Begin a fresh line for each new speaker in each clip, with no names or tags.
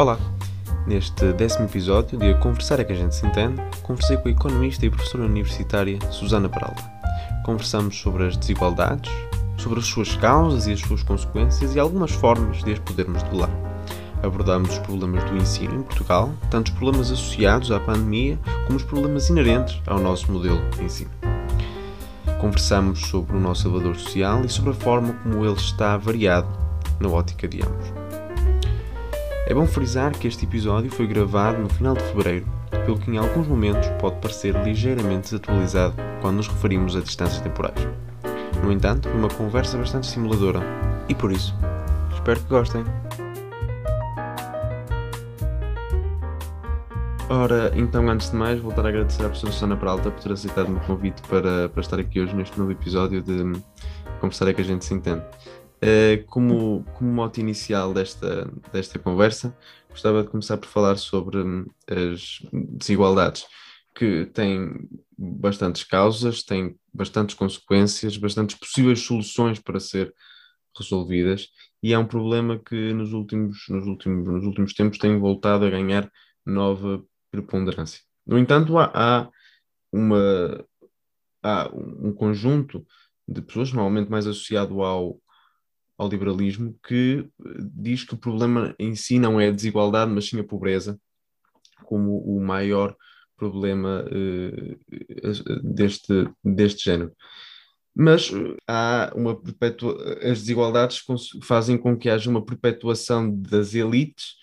Olá! Neste décimo episódio de A Conversar é que a gente se entende, conversei com a economista e professora universitária Susana Peralta. Conversamos sobre as desigualdades, sobre as suas causas e as suas consequências e algumas formas de as podermos debelar. Abordamos os problemas do ensino em Portugal, tanto os problemas associados à pandemia como os problemas inerentes ao nosso modelo de ensino. Conversamos sobre o nosso elevador social e sobre a forma como ele está variado na ótica de ambos. É bom frisar que este episódio foi gravado no final de fevereiro, pelo que em alguns momentos pode parecer ligeiramente desatualizado quando nos referimos a distâncias temporais. No entanto, foi uma conversa bastante simuladora e por isso, espero que gostem. Ora, então, antes de mais, voltar a agradecer à professora Susana Peralta por ter aceitado o meu convite para, para estar aqui hoje neste novo episódio de Conversar é que a gente se entende. Uh, como, como mote inicial desta, desta conversa, gostava de começar por falar sobre hum, as desigualdades, que têm bastantes causas, têm bastantes consequências, bastantes possíveis soluções para ser resolvidas, e é um problema que nos últimos, nos últimos, nos últimos tempos tem voltado a ganhar nova preponderância. No entanto, há, há uma, há um conjunto de pessoas, normalmente mais associado ao, ao liberalismo que eh, diz que o problema em si não é a desigualdade, mas sim a pobreza, como o maior problema uh, deste, deste género. Mas há uma perpetua... as desigualdades fazem com que haja uma perpetuação das elites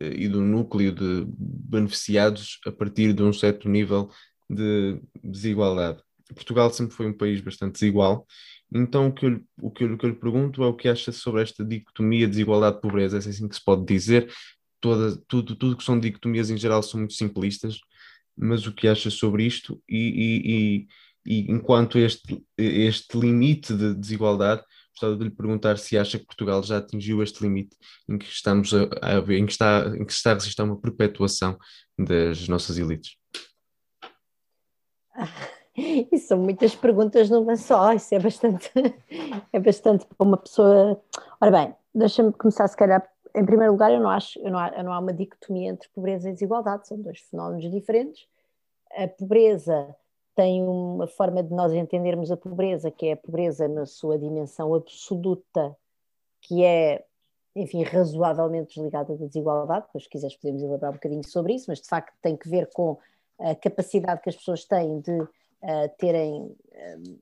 e do núcleo de beneficiados a partir de um certo nível de desigualdade. Portugal sempre foi um país bastante desigual então, o que, eu, o, que eu, o que eu lhe pergunto é o que acha sobre esta dicotomia desigualdade-pobreza, é assim que se pode dizer. Toda, tudo, tudo que são dicotomias em geral são muito simplistas, mas o que acha sobre isto e, e, e, e enquanto este, este limite de desigualdade, gostava de lhe perguntar se acha que Portugal já atingiu este limite em que estamos a, a ver, em que está, em que se está a resistir a uma perpetuação das nossas elites.
E são muitas perguntas numa só, isso é bastante, é bastante para uma pessoa. Ora bem, deixa-me começar se calhar. Em primeiro lugar, eu não acho, eu não há, eu não há uma dicotomia entre pobreza e desigualdade, são dois fenómenos diferentes. A pobreza tem uma forma de nós entendermos a pobreza, que é a pobreza na sua dimensão absoluta, que é, enfim, razoavelmente desligada da desigualdade, depois se quiseres podemos elaborar um bocadinho sobre isso, mas de facto tem que ver com a capacidade que as pessoas têm de terem uh,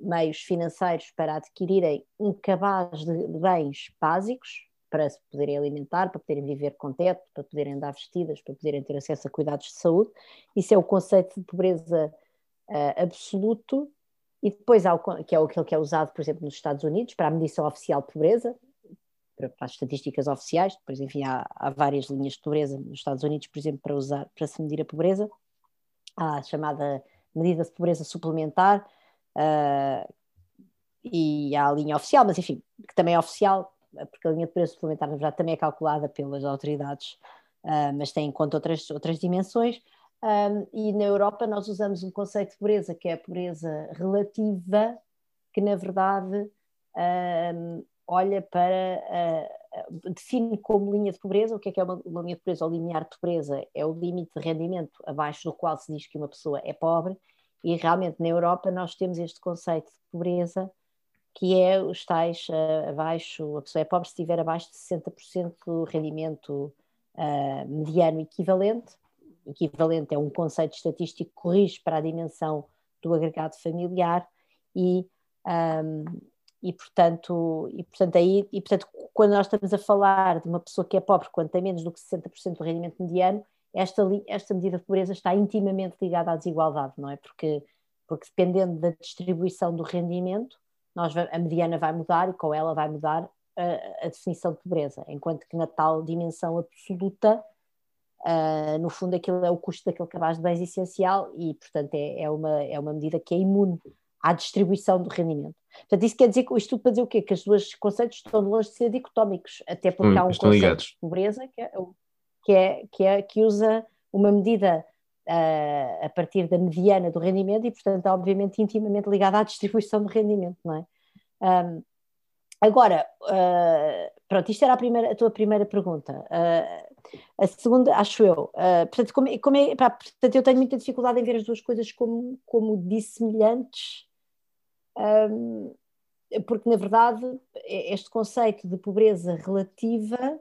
meios financeiros para adquirirem um cabaz de, bens básicos para se poderem alimentar, para poderem viver com teto, para poderem andar vestidas, para poderem ter acesso a cuidados de saúde. Isso é o conceito de pobreza uh, absoluto. E depois há o, que é aquele que é usado, por exemplo, nos Estados Unidos para a medição oficial de pobreza, para as estatísticas oficiais, depois, enfim, há, há, várias linhas de pobreza nos Estados Unidos, por exemplo, para usar, para se medir a pobreza. Há a chamada medida de pobreza suplementar, uh, e há a linha oficial, mas enfim, que também é oficial, porque a linha de pobreza suplementar, na verdade, também é calculada pelas autoridades, uh, mas tem em conta outras, outras dimensões. Um, e na Europa nós usamos um conceito de pobreza que é a pobreza relativa, que na verdade um, olha para define como linha de pobreza, o que é que é uma, uma linha de pobreza ou limiar de pobreza? É o limite de rendimento abaixo do qual se diz que uma pessoa é pobre, e realmente na Europa nós temos este conceito de pobreza que é os tais uh, abaixo, a pessoa é pobre se estiver abaixo de 60% do rendimento uh, mediano equivalente. Equivalente é um conceito estatístico que corrige para a dimensão do agregado familiar e um, e portanto, e portanto aí, e portanto quando nós estamos a falar de uma pessoa que é pobre quando tem menos do que 60% do rendimento mediano, esta, esta medida de pobreza está intimamente ligada à desigualdade, não é? Porque, porque dependendo da distribuição do rendimento, nós, a mediana vai mudar e com ela vai mudar a, a definição de pobreza, enquanto que na tal dimensão absoluta, uh, no fundo aquilo é o custo daquele cabaz de bens essencial e, portanto, é, é, uma, é uma medida que é imune à distribuição do rendimento. Portanto, isso quer dizer que isto para dizer o quê? Que os dois conceitos estão longe de ser dicotómicos, até porque hum, há um conceito ligados. de pobreza que é, que, é, que, é, que usa uma medida uh, a partir da mediana do rendimento e, portanto, é obviamente intimamente ligada à distribuição do rendimento, não é? Um, agora, uh, pronto, isto era a, primeira, a tua primeira pergunta. Uh, A segunda, acho eu, uh, portanto, como, como é, pá, portanto, eu tenho muita dificuldade em ver as duas coisas como, como dissemelhantes, porque na verdade este conceito de pobreza relativa,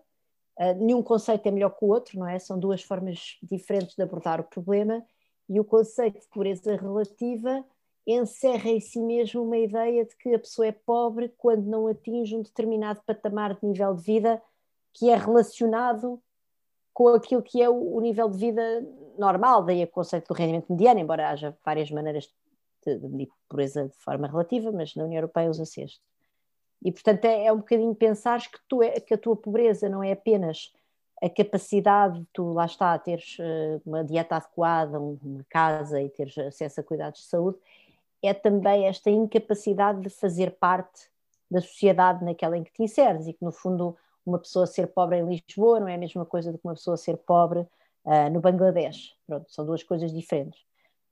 uh, nenhum conceito é melhor que o outro, não é? São duas formas diferentes de abordar o problema, e o conceito de pobreza relativa encerra em si mesmo uma ideia de que a pessoa é pobre quando não atinge um determinado patamar de nível de vida que é relacionado com aquilo que é o nível de vida normal, daí o conceito do rendimento mediano, embora haja várias maneiras de, medir de forma relativa, mas na União Europeia usa-se este. E, portanto, é, é, um bocadinho pensar que, tu é, que a tua pobreza não é apenas a capacidade de tu, lá está, teres uh, uma dieta adequada, uma casa e teres acesso a cuidados de saúde, é também esta incapacidade de fazer parte da sociedade naquela em que te inseres e que, no fundo, uma pessoa ser pobre em Lisboa não é a mesma coisa do que uma pessoa ser pobre uh, no Bangladesh. Pronto, são duas coisas diferentes.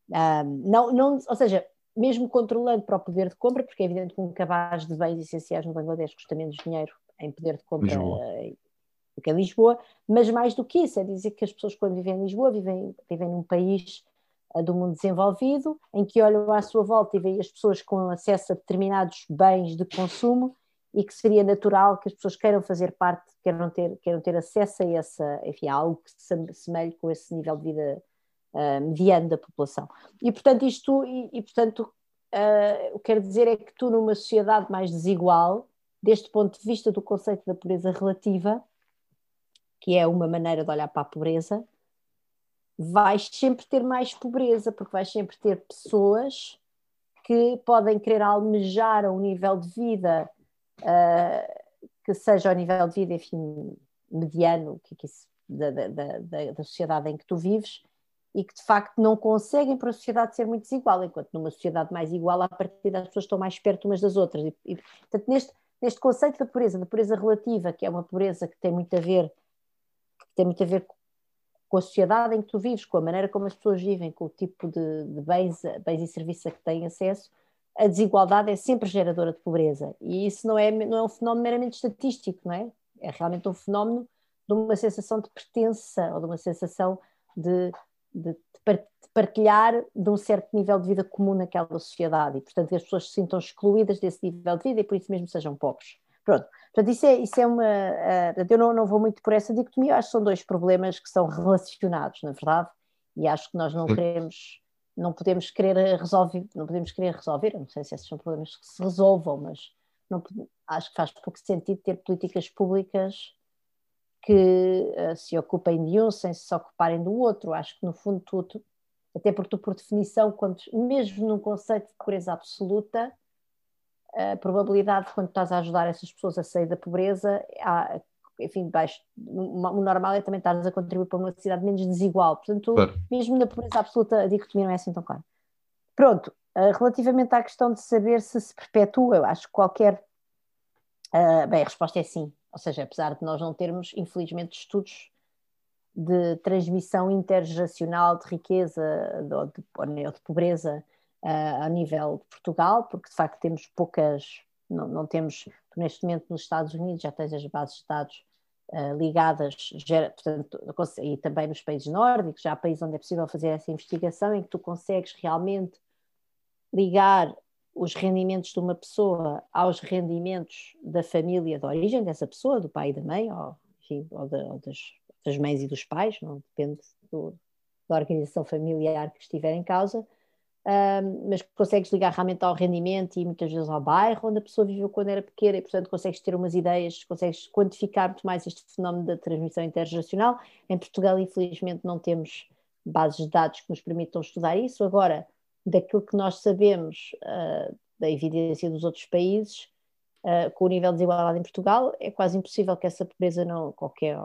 Não, não, ou seja, mesmo controlando para o poder de compra, porque é evidente que um cabaz de bens essenciais no Bangladesh custa menos dinheiro em poder de compra uh, do que em Lisboa, mas mais do que isso, é dizer que as pessoas quando vivem em Lisboa vivem, vivem num país do mundo desenvolvido, em que olham à sua volta e veem as pessoas com acesso a determinados bens de consumo e que seria natural que as pessoas queiram fazer parte, queiram ter, queiram ter acesso a essa, enfim, a algo que se assemelhe com esse nível de vida uh, mediano da população. E portanto isto, e, e portanto uh, o que quero dizer é que tu numa sociedade mais desigual, deste ponto de vista do conceito da pobreza relativa, que é uma maneira de olhar para a pobreza, vais sempre ter mais pobreza, porque vais sempre ter pessoas que podem querer almejar um nível de vida uh, que seja ao nível de vida, enfim, mediano, que, que isso, da, da, da, da, sociedade em que tu vives, e que de facto não conseguem para a sociedade ser muito desigual, enquanto numa sociedade mais igual, a partir das pessoas estão mais perto umas das outras. E, e portanto, neste, neste conceito da pobreza, da pobreza relativa, que é uma pobreza que tem muito a ver, que tem muito a ver com a sociedade em que tu vives, com a maneira como as pessoas vivem, com o tipo de, de bens, bens e serviços a que têm acesso, a desigualdade é sempre geradora de pobreza. E isso não é, não é um fenómeno meramente estatístico, não é? É realmente um fenómeno de uma sensação de pertença ou de uma sensação de, de, de partilhar de um certo nível de vida comum naquela sociedade e, portanto, que as pessoas se sintam excluídas desse nível de vida e por isso mesmo sejam pobres. Pronto. Portanto, isso é, isso é uma. Uh, eu não, não vou muito por essa dicotomia, acho que são dois problemas que são relacionados, na verdade, e acho que nós não queremos, não podemos querer resolver, não podemos querer resolver, não sei se esses são problemas que se resolvam, mas não, acho que faz pouco sentido ter políticas públicas que uh, se ocupem de um sem se ocuparem do outro. Acho que, no fundo, tudo, até porque tu, por definição, quando, mesmo num conceito de pobreza absoluta, a probabilidade de quando estás a ajudar essas pessoas a sair da pobreza, há, enfim, baixo, o normal é também estares a contribuir para uma sociedade menos desigual. Portanto, claro. mesmo na pobreza absoluta, a dicotomia não é assim tão clara. Pronto, uh, relativamente à questão de saber se se perpetua, eu acho que qualquer. Uh, bem, a resposta é sim. Ou seja, apesar de nós não termos, infelizmente, estudos de transmissão intergeracional de riqueza ou de, de, pobreza uh, a nível de Portugal, porque de facto temos poucas, não, não temos, neste momento nos Estados Unidos já tens as bases de dados uh, ligadas, gera, portanto, e também nos países nórdicos, já há países onde é possível fazer essa investigação, em que tu consegues realmente ligar os rendimentos de uma pessoa aos rendimentos da família de origem dessa pessoa, do pai e da mãe, ou, enfim, ou, ou das, das, mães e dos pais, não depende do, da organização familiar que estiver em causa, mas consegues ligar realmente ao rendimento e muitas vezes ao bairro onde a pessoa viveu quando era pequena e, portanto, consegues ter umas ideias, consegues quantificar muito mais este fenómeno da transmissão intergeracional. Em Portugal, infelizmente, não temos bases de dados que nos permitam estudar isso. Agora, daquilo que nós sabemos uh, da evidência dos outros países, uh, com o nível de desigualdade em Portugal, é quase impossível que essa pobreza não, qualquer,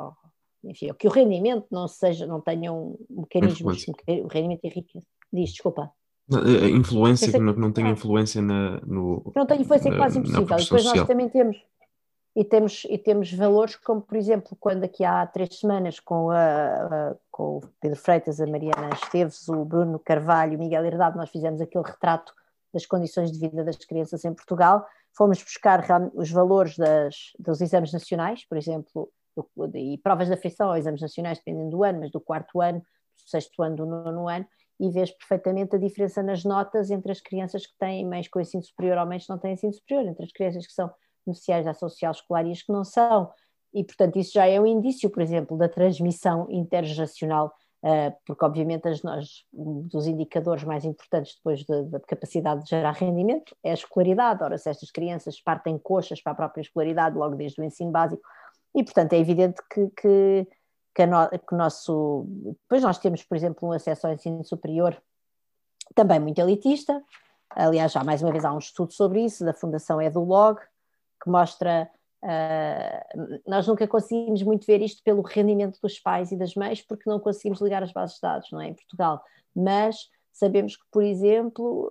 enfim, que o rendimento não seja, não tenha um mecanismo, o rendimento é riqueza. Diz, desculpa.
A influência, que não, não tem influência na, no.
Não tem influência, é quase impossível. Depois nós também temos, e temos, e temos valores como, por exemplo, quando aqui há três semanas com, a, a, com o Pedro Freitas, a Mariana Esteves, o Bruno Carvalho, o Miguel Herdado, nós fizemos aquele retrato das condições de vida das crianças em Portugal, fomos buscar os valores das, dos exames nacionais, por exemplo, do, e provas de afeição ou exames nacionais, dependendo do ano, mas do quarto ano, do sexto ano, do nono ano, e vês perfeitamente a diferença nas notas entre as crianças que têm meios com ensino superior ou meios que não têm ensino superior, entre as crianças que são beneficiárias da ação social escolar e as que não são. E, portanto, isso já é um indício, por exemplo, da transmissão intergeracional Uh, porque obviamente as, nós, um dos indicadores mais importantes depois da de, capacidade de gerar rendimento é a escolaridade. Ora, se estas crianças partem coxas para a própria escolaridade logo desde o ensino básico, e portanto é evidente que, que, que, no, que nosso. Depois nós temos, por exemplo, um acesso ao ensino superior também muito elitista. Aliás, já mais uma vez há um estudo sobre isso, da Fundação EduLog, que mostra Uh, nós nunca conseguimos muito ver isto pelo rendimento dos pais e das mães, porque não conseguimos ligar as bases de dados, não é? Em Portugal. Mas sabemos que, por exemplo,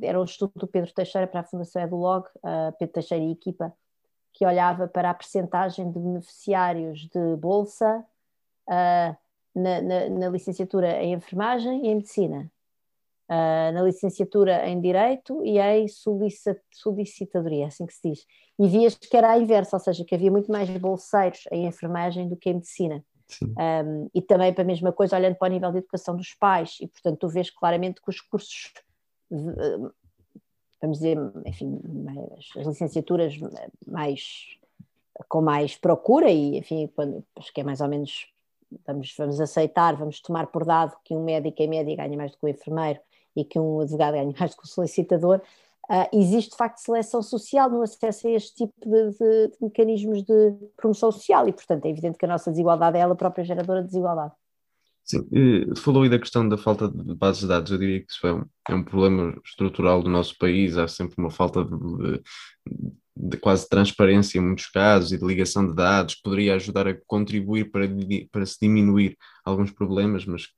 era um estudo do Pedro Teixeira para a Fundação Edulog, uh, Pedro Teixeira e equipa, que olhava para a percentagem de beneficiários de bolsa uh, na, na, na, licenciatura em enfermagem e em medicina. Uh, na licenciatura em Direito e em solicitadoria, é assim que se diz. E vias que era a inversa, ou seja, que havia muito mais bolseiros em enfermagem do que em medicina. Um, e também para a mesma coisa, olhando para o nível de educação dos pais, e portanto tu vês claramente que os cursos, vamos dizer, enfim, as licenciaturas mais com mais procura, e enfim, quando, acho que é mais ou menos vamos, vamos aceitar, vamos tomar por dado que um médico em média ganha mais do que um enfermeiro e que um advogado ganha mais que o solicitador, uh, existe de facto seleção social no acesso a este tipo de, de, de, mecanismos de promoção social e, portanto, é evidente que a nossa desigualdade é ela própria geradora de desigualdade.
Sim, falou aí da questão da falta de bases de dados, eu diria que isso é um, é um problema estrutural do nosso país, há sempre uma falta de, de quase transparência em muitos casos e de ligação de dados, poderia ajudar a contribuir para, para se diminuir alguns problemas, mas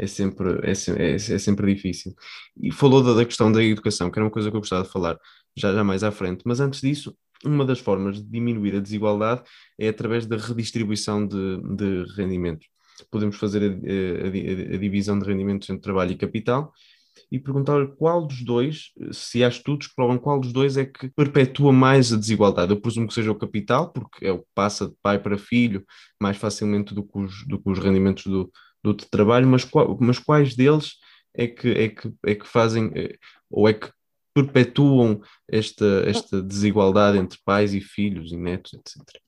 é sempre, é, é, é sempre difícil. E falou da, da, questão da educação, que era uma coisa que eu gostava de falar já, já mais à frente, mas antes disso, uma das formas de diminuir a desigualdade é através da redistribuição de, de rendimentos. Podemos fazer a, a, a divisão de rendimentos entre trabalho e capital e perguntar qual dos dois, se há estudos que provam qual dos dois é que perpetua mais a desigualdade. Eu presumo que seja o capital, porque é o que passa de pai para filho mais facilmente do que os, do que os rendimentos do, do trabalho, mas, mas quais deles é que, é, que, é que fazem eh, ou é que perpetuam esta, esta desigualdade entre pais e filhos e netos, etc.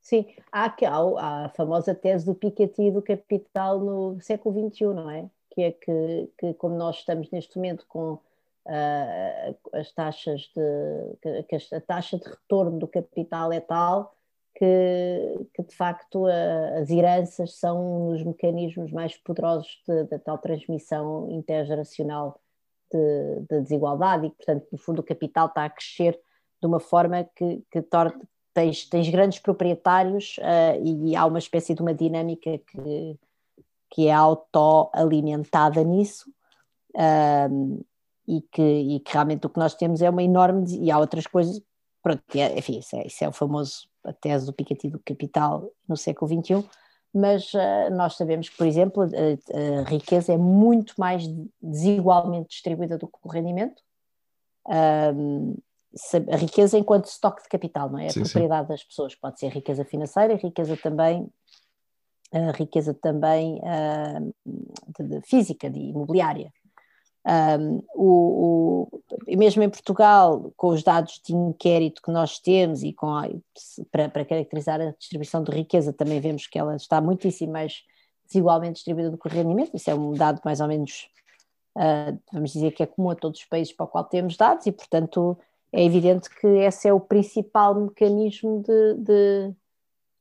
Sim, há, há a famosa tese do Piketty do capital no século XXI, não é? Que é que, que como nós estamos neste momento com uh, as taxas de que a taxa de retorno do capital é tal que, que de facto a, as heranças são um dos mecanismos mais poderosos da tal transmissão intergeracional de, de, desigualdade e, portanto, no fundo, o capital está a crescer de uma forma que, que torna. Tens, tens grandes proprietários uh, e há uma espécie de uma dinâmica que, que é autoalimentada nisso. Uh, e que, e que realmente o que nós temos é uma enorme. E há outras coisas, pronto, é, enfim, isso é, isso é o famoso a tese do Piketty do capital no século XXI, mas uh, nós sabemos que, por exemplo, a, a, riqueza é muito mais desigualmente distribuída do que o rendimento. Um, a riqueza enquanto estoque de capital, não é? A sim, propriedade sim. das pessoas pode ser riqueza financeira, riqueza também, a riqueza também uh, de, de física, de imobiliária. Um, o, o, mesmo em Portugal, com os dados de inquérito que nós temos e com a, para, para, caracterizar a distribuição de riqueza, também vemos que ela está muitíssimo mais desigualmente distribuída do que o rendimento. Isso é um dado mais ou menos, uh, vamos dizer que é comum a todos os países para o qual temos dados e, portanto, é evidente que esse é o principal mecanismo de, de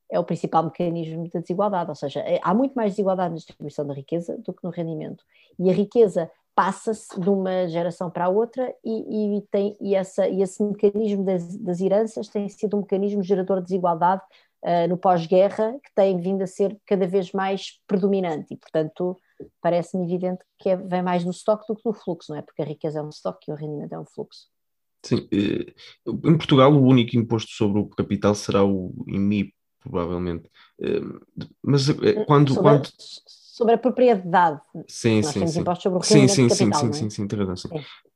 é o principal mecanismo de desigualdade, ou seja, é, há muito mais desigualdade na distribuição da riqueza do que no rendimento. E a riqueza passa-se de uma geração para a outra e, e, tem, e, essa, e esse mecanismo das, das heranças tem sido um mecanismo gerador de desigualdade uh, no pós-guerra que tem vindo a ser cada vez mais predominante e, portanto, parece-me evidente que é, vem mais do estoque do que do fluxo, não é? Porque a riqueza é um estoque e o rendimento é um fluxo.
Sim, eh, em Portugal o único imposto sobre o capital será o IMI, provavelmente. Eh, mas quando...
Sobre,
quando
sobre a propriedade.
Sim,
Nós
sim,
temos
sim.
impostos sobre o
sim,
rendimento
sim,
de capital,
sim,
é?
sim, sim, tem razão, sim.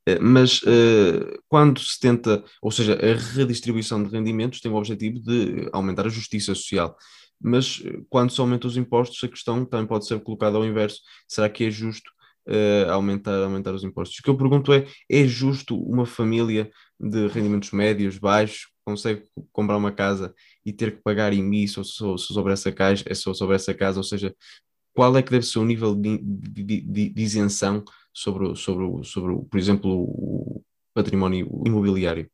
Eh, mas uh, quando se tenta, ou seja, a redistribuição de rendimentos tem o objetivo de aumentar a justiça social. Mas quando se aumentam os impostos, a questão também pode ser colocada ao inverso: será que é justo uh, aumentar, aumentar os impostos? O que eu pergunto é: é justo uma família de rendimentos médios, baixos, consegue comprar uma casa e ter que pagar IMI sobre essa, caixa, sobre essa casa? Ou seja, qual é que deve ser o nível de, de, de, de isenção sobre, sobre, sobre, por exemplo, o património imobiliário?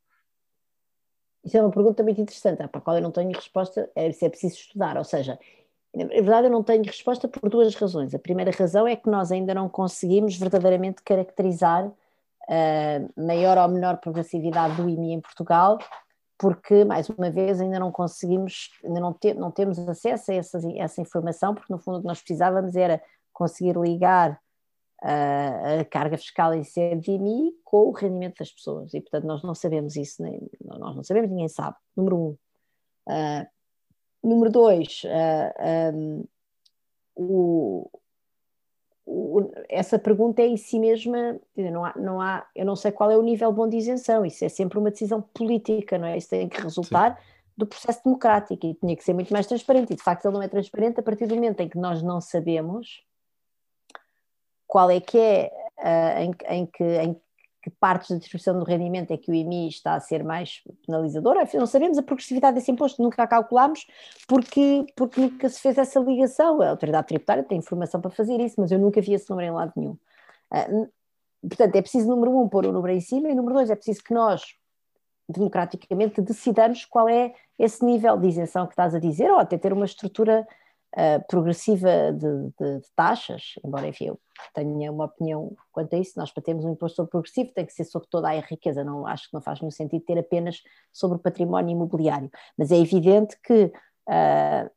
Isso é uma pergunta muito interessante, para a qual eu não tenho resposta, é se é preciso estudar, ou seja, na verdade eu não tenho resposta por duas razões. A primeira razão é que nós ainda não conseguimos verdadeiramente caracterizar a uh, maior ou menor progressividade do IMI em Portugal, porque, mais uma vez, ainda não conseguimos, ainda não, te, não temos acesso a essa, essa informação, porque no fundo o que nós precisávamos era conseguir ligar a, a carga fiscal em CDMI com o rendimento das pessoas e portanto nós não sabemos isso, nem, nós não sabemos, ninguém sabe, número um. Uh, número dois, uh, um, o, o, essa pergunta é em si mesma, não há, não há, eu não sei qual é o nível bom de isenção, isso é sempre uma decisão política, não é? Isso tem que resultar Sim. do processo democrático e tinha que ser muito mais transparente, e de facto ele não é transparente a partir do momento em que nós não sabemos qual é que é, uh, em, em, que, em que partes da distribuição do rendimento é que o IMI está a ser mais penalizador. Não sabemos a progressividade desse imposto, nunca a calculámos, porque, porque nunca se fez essa ligação. A autoridade tributária tem informação para fazer isso, mas eu nunca vi esse número em lado nenhum. Uh, portanto, é preciso, número um, pôr o número em cima, e número dois, é preciso que nós, democraticamente, decidamos qual é esse nível de isenção que estás a dizer, ou até ter uma estrutura uh, progressiva de, de, de, taxas, embora enfim eu tenha uma opinião quanto a isso, nós para termos um imposto progressivo tem que ser sobre toda a riqueza, não, acho que não faz nenhum sentido ter apenas sobre o património imobiliário, mas é evidente que uh,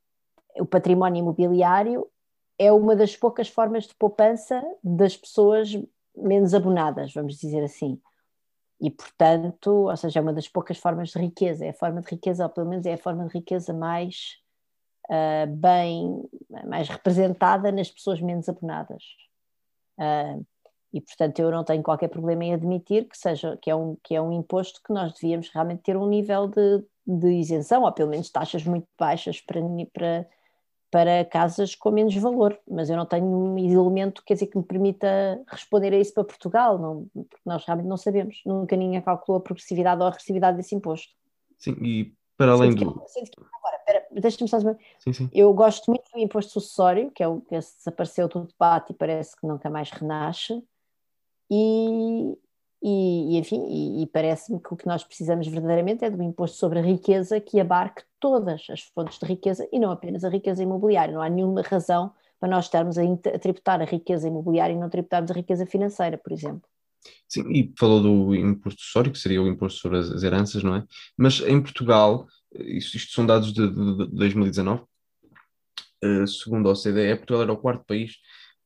o património imobiliário é uma das poucas formas de poupança das pessoas menos abonadas, vamos dizer assim. E, portanto, ou seja, é uma das poucas formas de riqueza, é a forma de riqueza, ou pelo menos é a forma de riqueza mais uh, bem, mais representada nas pessoas menos abonadas. Uh, e, portanto, eu não tenho qualquer problema em admitir que, seja, que, é, um, que é um imposto que nós devíamos realmente ter um nível de, de isenção, ou pelo menos taxas muito baixas para, para, para casas com menos valor. Mas eu não tenho um elemento quer dizer, que me permita responder a isso para Portugal, não, porque nós realmente não sabemos. Nunca ninguém calculou a progressividade ou a regressividade desse imposto.
Sim, e para além do.
agora, deixa-me só dizer. Sim, sim. Eu gosto muito do imposto sucessório, que é o que desapareceu do debate e parece que nunca mais renasce. E, e, enfim, e, e parece-me que o que nós precisamos verdadeiramente é um imposto sobre a riqueza que abarque todas as fontes de riqueza e não apenas a riqueza imobiliária. Não há nenhuma razão para nós estarmos a, a tributar a riqueza imobiliária e não tributarmos a riqueza financeira, por exemplo.
Sim, e falou do imposto histórico, que seria o imposto sobre as heranças, não é? Mas em Portugal, isto, isto são dados de, de, de 2019, uh, segundo a OCDE, Portugal era o quarto país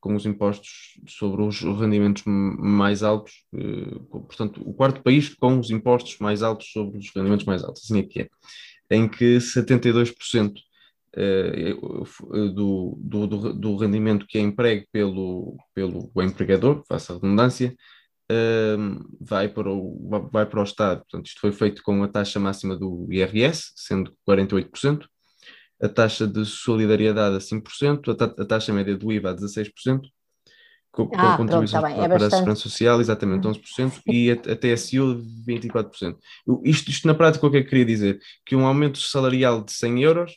com os impostos sobre os rendimentos mais altos, uh, portanto, o quarto país com os impostos mais altos sobre os rendimentos mais altos, assim é que é, em que 72% uh, do, do, do, do rendimento que é empregue pelo, pelo empregador, faça a redundância, vai, para o, vai para o Estado. Portanto, isto foi feito com a taxa máxima do IRS, sendo 48%, a taxa de solidariedade a 5%, a, ta a taxa média do IVA a 16%, com, ah, a contribuição tá para, a Segurança Social, exatamente 11%, e a, a TSU 24%. Isto, isto na prática o que é que queria dizer? Que um aumento salarial de 100 euros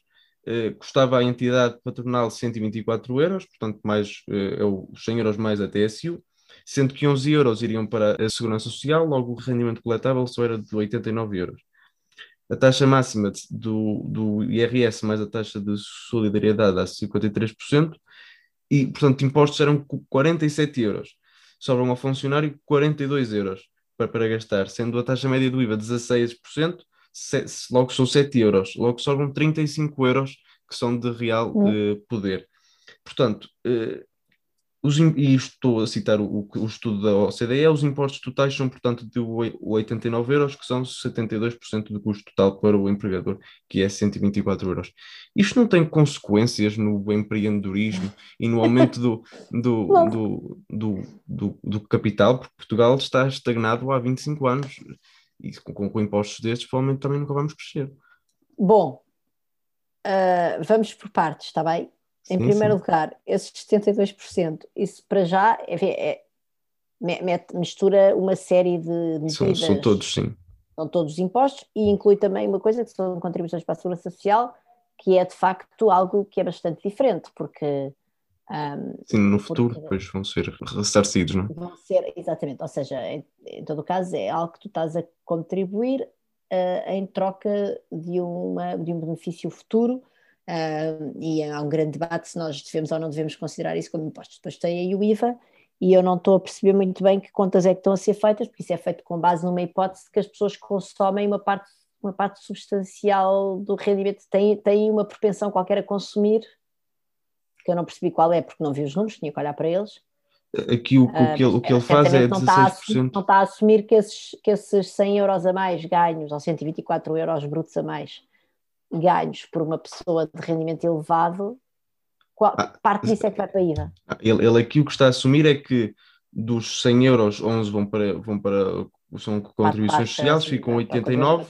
eh, custava à entidade patronal 124 euros, portanto mais, eh, é os 100 euros mais a TSU, sendo que 11 euros iriam para a Segurança Social, logo o rendimento coletável só era de 89 euros. A taxa máxima do, do IRS mais a taxa de solidariedade a 53%, e, portanto, impostos eram 47 euros. Sobram ao funcionário 42 euros para, para gastar, sendo a taxa média do IVA 16%, logo são 7 euros, logo sobram 35 euros que são de real hum. eh, poder. Portanto, eh, os, e estou a citar o, o, estudo da OCDE, os impostos totais são, portanto, de 89 euros, que são 72% do custo total para o empregador, que é 124 euros. Isto não tem consequências no empreendedorismo e no aumento do, do, do, do, do, do, capital, porque Portugal está estagnado há 25 anos e com, com impostos destes, provavelmente também nunca vamos crescer.
Bom, uh, vamos por partes, está bem? Em sim, primeiro sim. lugar, esses 72%, isso para já é, é, mete, mistura uma série de medidas.
São, são, todos, sim.
São todos impostos e inclui também uma coisa que são contribuições para a segurança social, que é de facto algo que é bastante diferente, porque. Um,
sim, no futuro depois vão ser ressarcidos, não é?
Vão ser, exatamente, ou seja, em, em todo o caso é algo que tu estás a contribuir uh, em troca de, uma, de um benefício futuro Uh, e há um grande debate se nós devemos ou não devemos considerar isso como impostos. Depois tem aí o IVA, e eu não estou a perceber muito bem que contas é que estão a ser feitas, porque isso é feito com base numa hipótese que as pessoas consomem uma parte, uma parte substancial do rendimento, têm, têm uma propensão qualquer a consumir, que eu não percebi qual é, porque não vi os números, tinha que olhar para eles.
Aqui o, o, que, ele, o que ele faz é 16%. Não está,
assumir, não está a assumir que esses, que esses 100 euros a mais ganhos, ou 124 euros brutos a mais, ganhos por uma pessoa de rendimento elevado, qual, ah, parte disso é que vai para a IVA?
Ah, ele, ele aqui o que está a assumir é que dos 100 euros, 11 vão para, vão para são contribuições sociais, ficam 89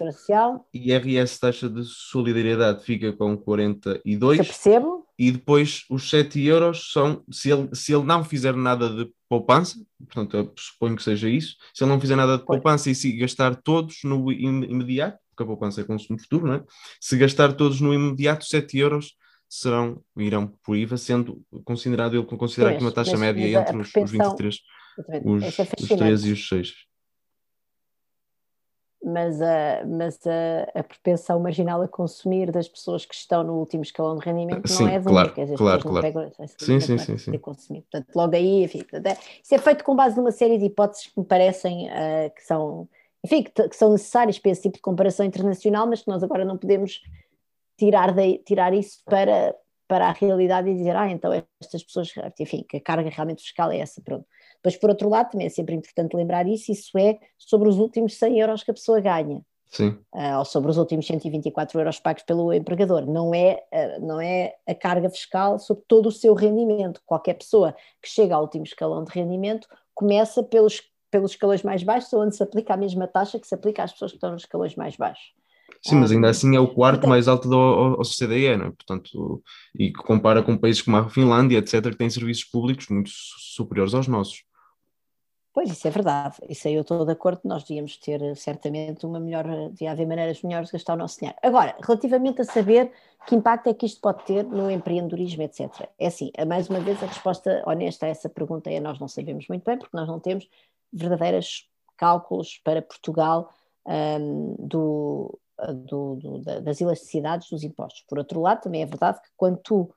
e IRS taxa de solidariedade fica com 42
percebo.
e depois os 7 euros são, se ele, se ele não fizer nada de poupança, portanto eu suponho que seja isso, se ele não fizer nada de poupança e se gastar todos no imediato, porque a poupança é consumo futuro, não é? Se gastar todos no imediato, 7 euros serão, irão por IVA, sendo considerado, ele considerar aqui uma taxa mas, média mas entre os, os 23, os, os 13 e os 6
mas a, mas a, a propensão marginal a consumir das pessoas que estão no último escalão de rendimento
sim,
não é
de claro, dizer, claro, claro. Pegam, sim, sim, sim, sim.
consumir. Portanto, logo aí, enfim, é, isso é feito com base numa série de hipóteses que me parecem uh, que são enfim, que, que, são necessários para esse tipo de comparação internacional, mas que nós agora não podemos tirar, de, tirar isso para, para a realidade e dizer, ah, então estas pessoas, enfim, que a carga realmente fiscal é essa, pronto. Depois, por outro lado, também é sempre importante lembrar isso, isso é sobre os últimos 100 euros que a pessoa ganha.
Sim.
Uh, ou sobre os últimos 124 euros pagos pelo empregador. Não é, uh, não é a carga fiscal sobre todo o seu rendimento. Qualquer pessoa que chega ao último escalão de rendimento começa pelos pelos escalões mais baixos, onde se aplica a mesma taxa que se aplica às pessoas que estão nos escalões mais baixos.
Sim, mas ainda assim é o quarto mais alto do OCDE, não é? Portanto, e que compara com países como a Finlândia, etc., que têm serviços públicos muito superiores aos nossos.
Pois, isso é verdade. Isso aí eu estou de acordo, nós devíamos ter certamente uma melhor, devia haver maneiras melhores de gastar o nosso dinheiro. Agora, relativamente a saber que impacto é que isto pode ter no empreendedorismo, etc. É assim, mais uma vez a resposta honesta a essa pergunta é nós não sabemos muito bem, porque nós não temos verdadeiros cálculos para Portugal um, do, do, do, das elasticidades dos impostos. Por outro lado, também é verdade que quando tu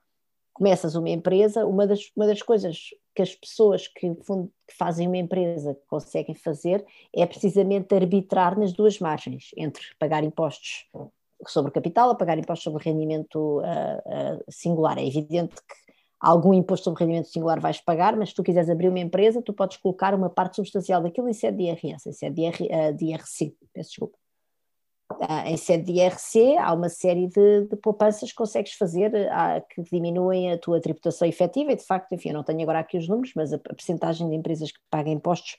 começas uma empresa, uma das, uma das coisas que as pessoas que, que fazem uma empresa conseguem fazer é precisamente arbitrar nas duas margens, entre pagar impostos sobre capital a pagar impostos sobre rendimento uh, uh, singular. É evidente que algum imposto sobre rendimento singular vais pagar, mas se tu quiseres abrir uma empresa, tu podes colocar uma parte substancial daquilo em sede de IRS, em sede de, IR, uh, de IRC, peço desculpa. Uh, em sede de IRC há uma série de, de poupanças que consegues fazer uh, que diminuem a tua tributação efetiva e de facto, enfim, eu não tenho agora aqui os números, mas a, a percentagem de empresas que pagam impostos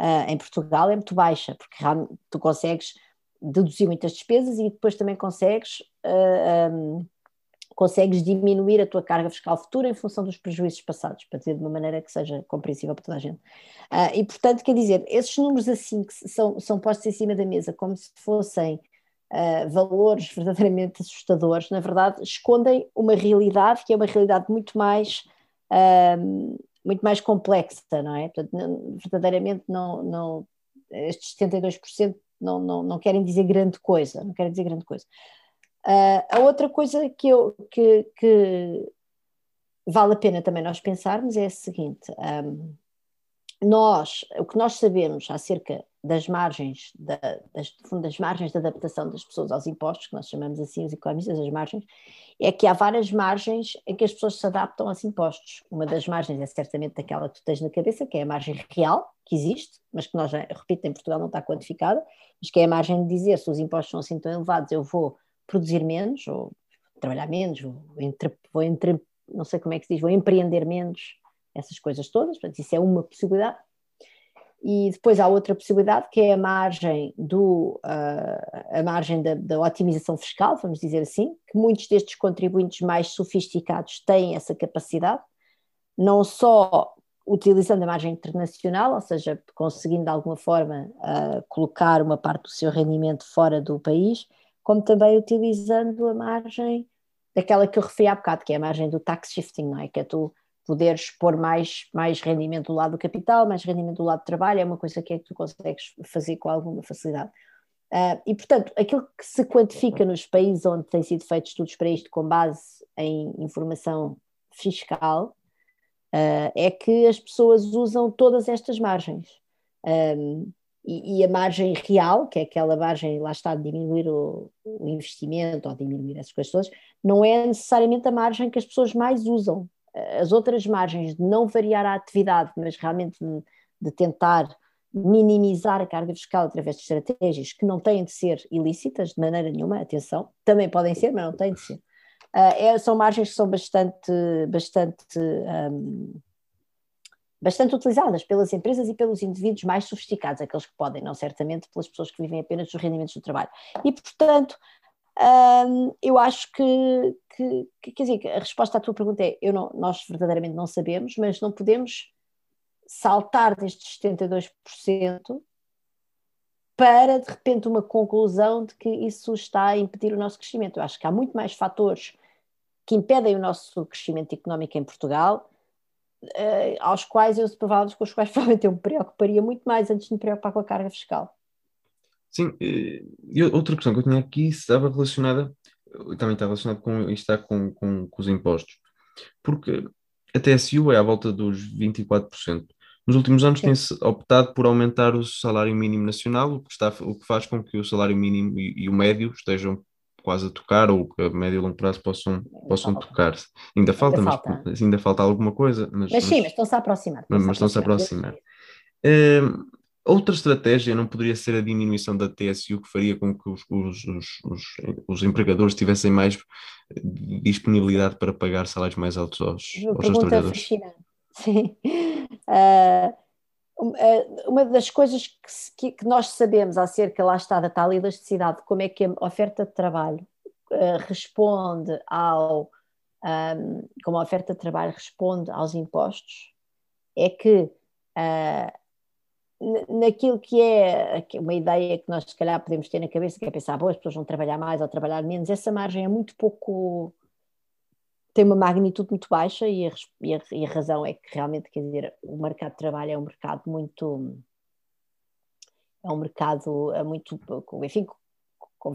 uh, em Portugal é muito baixa, porque tu consegues deduzir muitas despesas e depois também consegues um, consegues diminuir a tua carga fiscal futura em função dos prejuízos passados, para dizer de uma maneira que seja compreensível para toda a gente. Uh, e, portanto, quer dizer, esses números assim que são, são postos em cima da mesa como se fossem uh, valores verdadeiramente assustadores, na verdade, escondem uma realidade que é uma realidade muito mais. Uh, muito mais complexa, não é? Portanto, não, verdadeiramente não, não, estes 72% não, não, não querem dizer grande coisa, não querem dizer grande coisa. Uh, a outra coisa que, eu, que, que, vale a pena também nós pensarmos é a seguinte: um, nós, o que nós sabemos acerca das margens, da, das, das margens de adaptação das pessoas aos impostos, que nós chamamos assim os economistas, as margens, é que há várias margens em que as pessoas se adaptam aos impostos. Uma das margens é certamente aquela que tu tens na cabeça, que é a margem real, que existe, mas que nós, repito, em Portugal não está quantificada, mas que é a margem de dizer se os impostos são assim tão elevados, eu vou produzir menos, ou trabalhar menos, vou, entre, vou entre, não sei como é que se diz, vou empreender menos, essas coisas todas, portanto, isso é uma possibilidade. E depois há outra possibilidade que é a margem do uh, a margem da, da, otimização fiscal, vamos dizer assim, que muitos destes contribuintes mais sofisticados têm essa capacidade, não só utilizando a margem internacional, ou seja, conseguindo de alguma forma uh, colocar uma parte do seu rendimento fora do país, como também utilizando a margem daquela que eu referi há bocado, que é a margem do tax shifting, não é? Que é tu poderes pôr mais, mais rendimento do lado do capital, mais rendimento do lado do trabalho, é uma coisa que é que tu consegues fazer com alguma facilidade. Uh, e, portanto, aquilo que se quantifica nos países onde têm sido feitos estudos para isto com base em informação fiscal uh, é que as pessoas usam todas estas margens. Um, e, e, a margem real, que é aquela margem, lá está, de diminuir o, o investimento ou diminuir essas coisas todas, não é necessariamente a margem que as pessoas mais usam as outras margens de não variar a atividade, mas realmente de, de tentar minimizar a carga fiscal através de estratégias que não têm de ser ilícitas de maneira nenhuma, atenção, também podem ser, mas não têm de ser. Uh, é, são margens que são bastante, bastante, um, bastante utilizadas pelas empresas e pelos indivíduos mais sofisticados, aqueles que podem, não certamente pelas pessoas que vivem apenas dos rendimentos do trabalho. E, portanto, um, eu acho que, que, que, quer dizer, a resposta à tua pergunta é: eu não, nós verdadeiramente não sabemos, mas não podemos saltar destes 72% para de repente uma conclusão de que isso está a impedir o nosso crescimento. Eu acho que há muito mais fatores que impedem o nosso crescimento económico em Portugal, uh, aos quais eu provavelmente com os quais provavelmente eu me preocuparia muito mais antes de me preocupar com a carga fiscal.
Sim, e outra questão que eu tinha aqui estava relacionada, também está relacionada com, está com, com, com os impostos, porque a TSU é à volta dos 24%. Nos últimos anos tem-se optado por aumentar o salário mínimo nacional, o que, está, o que faz com que o salário mínimo e, e o médio estejam quase a tocar, ou que a médio e longo prazo possam, possam tocar-se. Ainda falta, ainda mas falta. ainda falta alguma coisa.
Mas, mas sim, mas estão-se a aproximar.
Mas estão-se a aproximar. Estão Outra estratégia não poderia ser a diminuição da TSU, que faria com que os, os, os, os empregadores tivessem mais disponibilidade para pagar salários mais altos aos, aos seus trabalhadores?
Fascinante. Sim. Uh, uma das coisas que, que, nós sabemos acerca, lá está, da tal elasticidade, como é que a oferta de trabalho uh, responde ao. Um, como a oferta de trabalho responde aos impostos, é que uh, naquilo que é uma ideia que nós se calhar podemos ter na cabeça, que é pensar, boas as pessoas vão trabalhar mais ou trabalhar menos, essa margem é muito pouco, tem uma magnitude muito baixa e a, e a, e a razão é que realmente, quer dizer, o mercado de trabalho é um mercado muito, é um mercado é muito, enfim, com, com,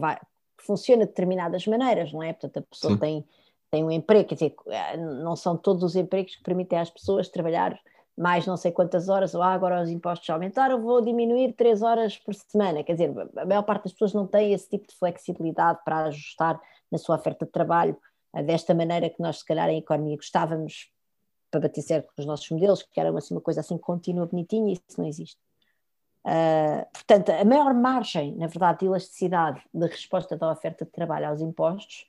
funciona de determinadas maneiras, não é? Portanto, a pessoa tem, tem um emprego, quer dizer, não são todos os empregos que permitem às pessoas trabalhar mais não sei quantas horas, ou ah, agora os impostos aumentaram, vou diminuir três horas por semana. Quer dizer, a maior parte das pessoas não tem esse tipo de flexibilidade para ajustar na sua oferta de trabalho desta maneira que nós, se calhar, em economia gostávamos para bater certo com os nossos modelos, que era assim, uma coisa assim contínua, bonitinha, e isso não existe. Uh, portanto, a maior margem, na verdade, de elasticidade de resposta da oferta de trabalho aos impostos,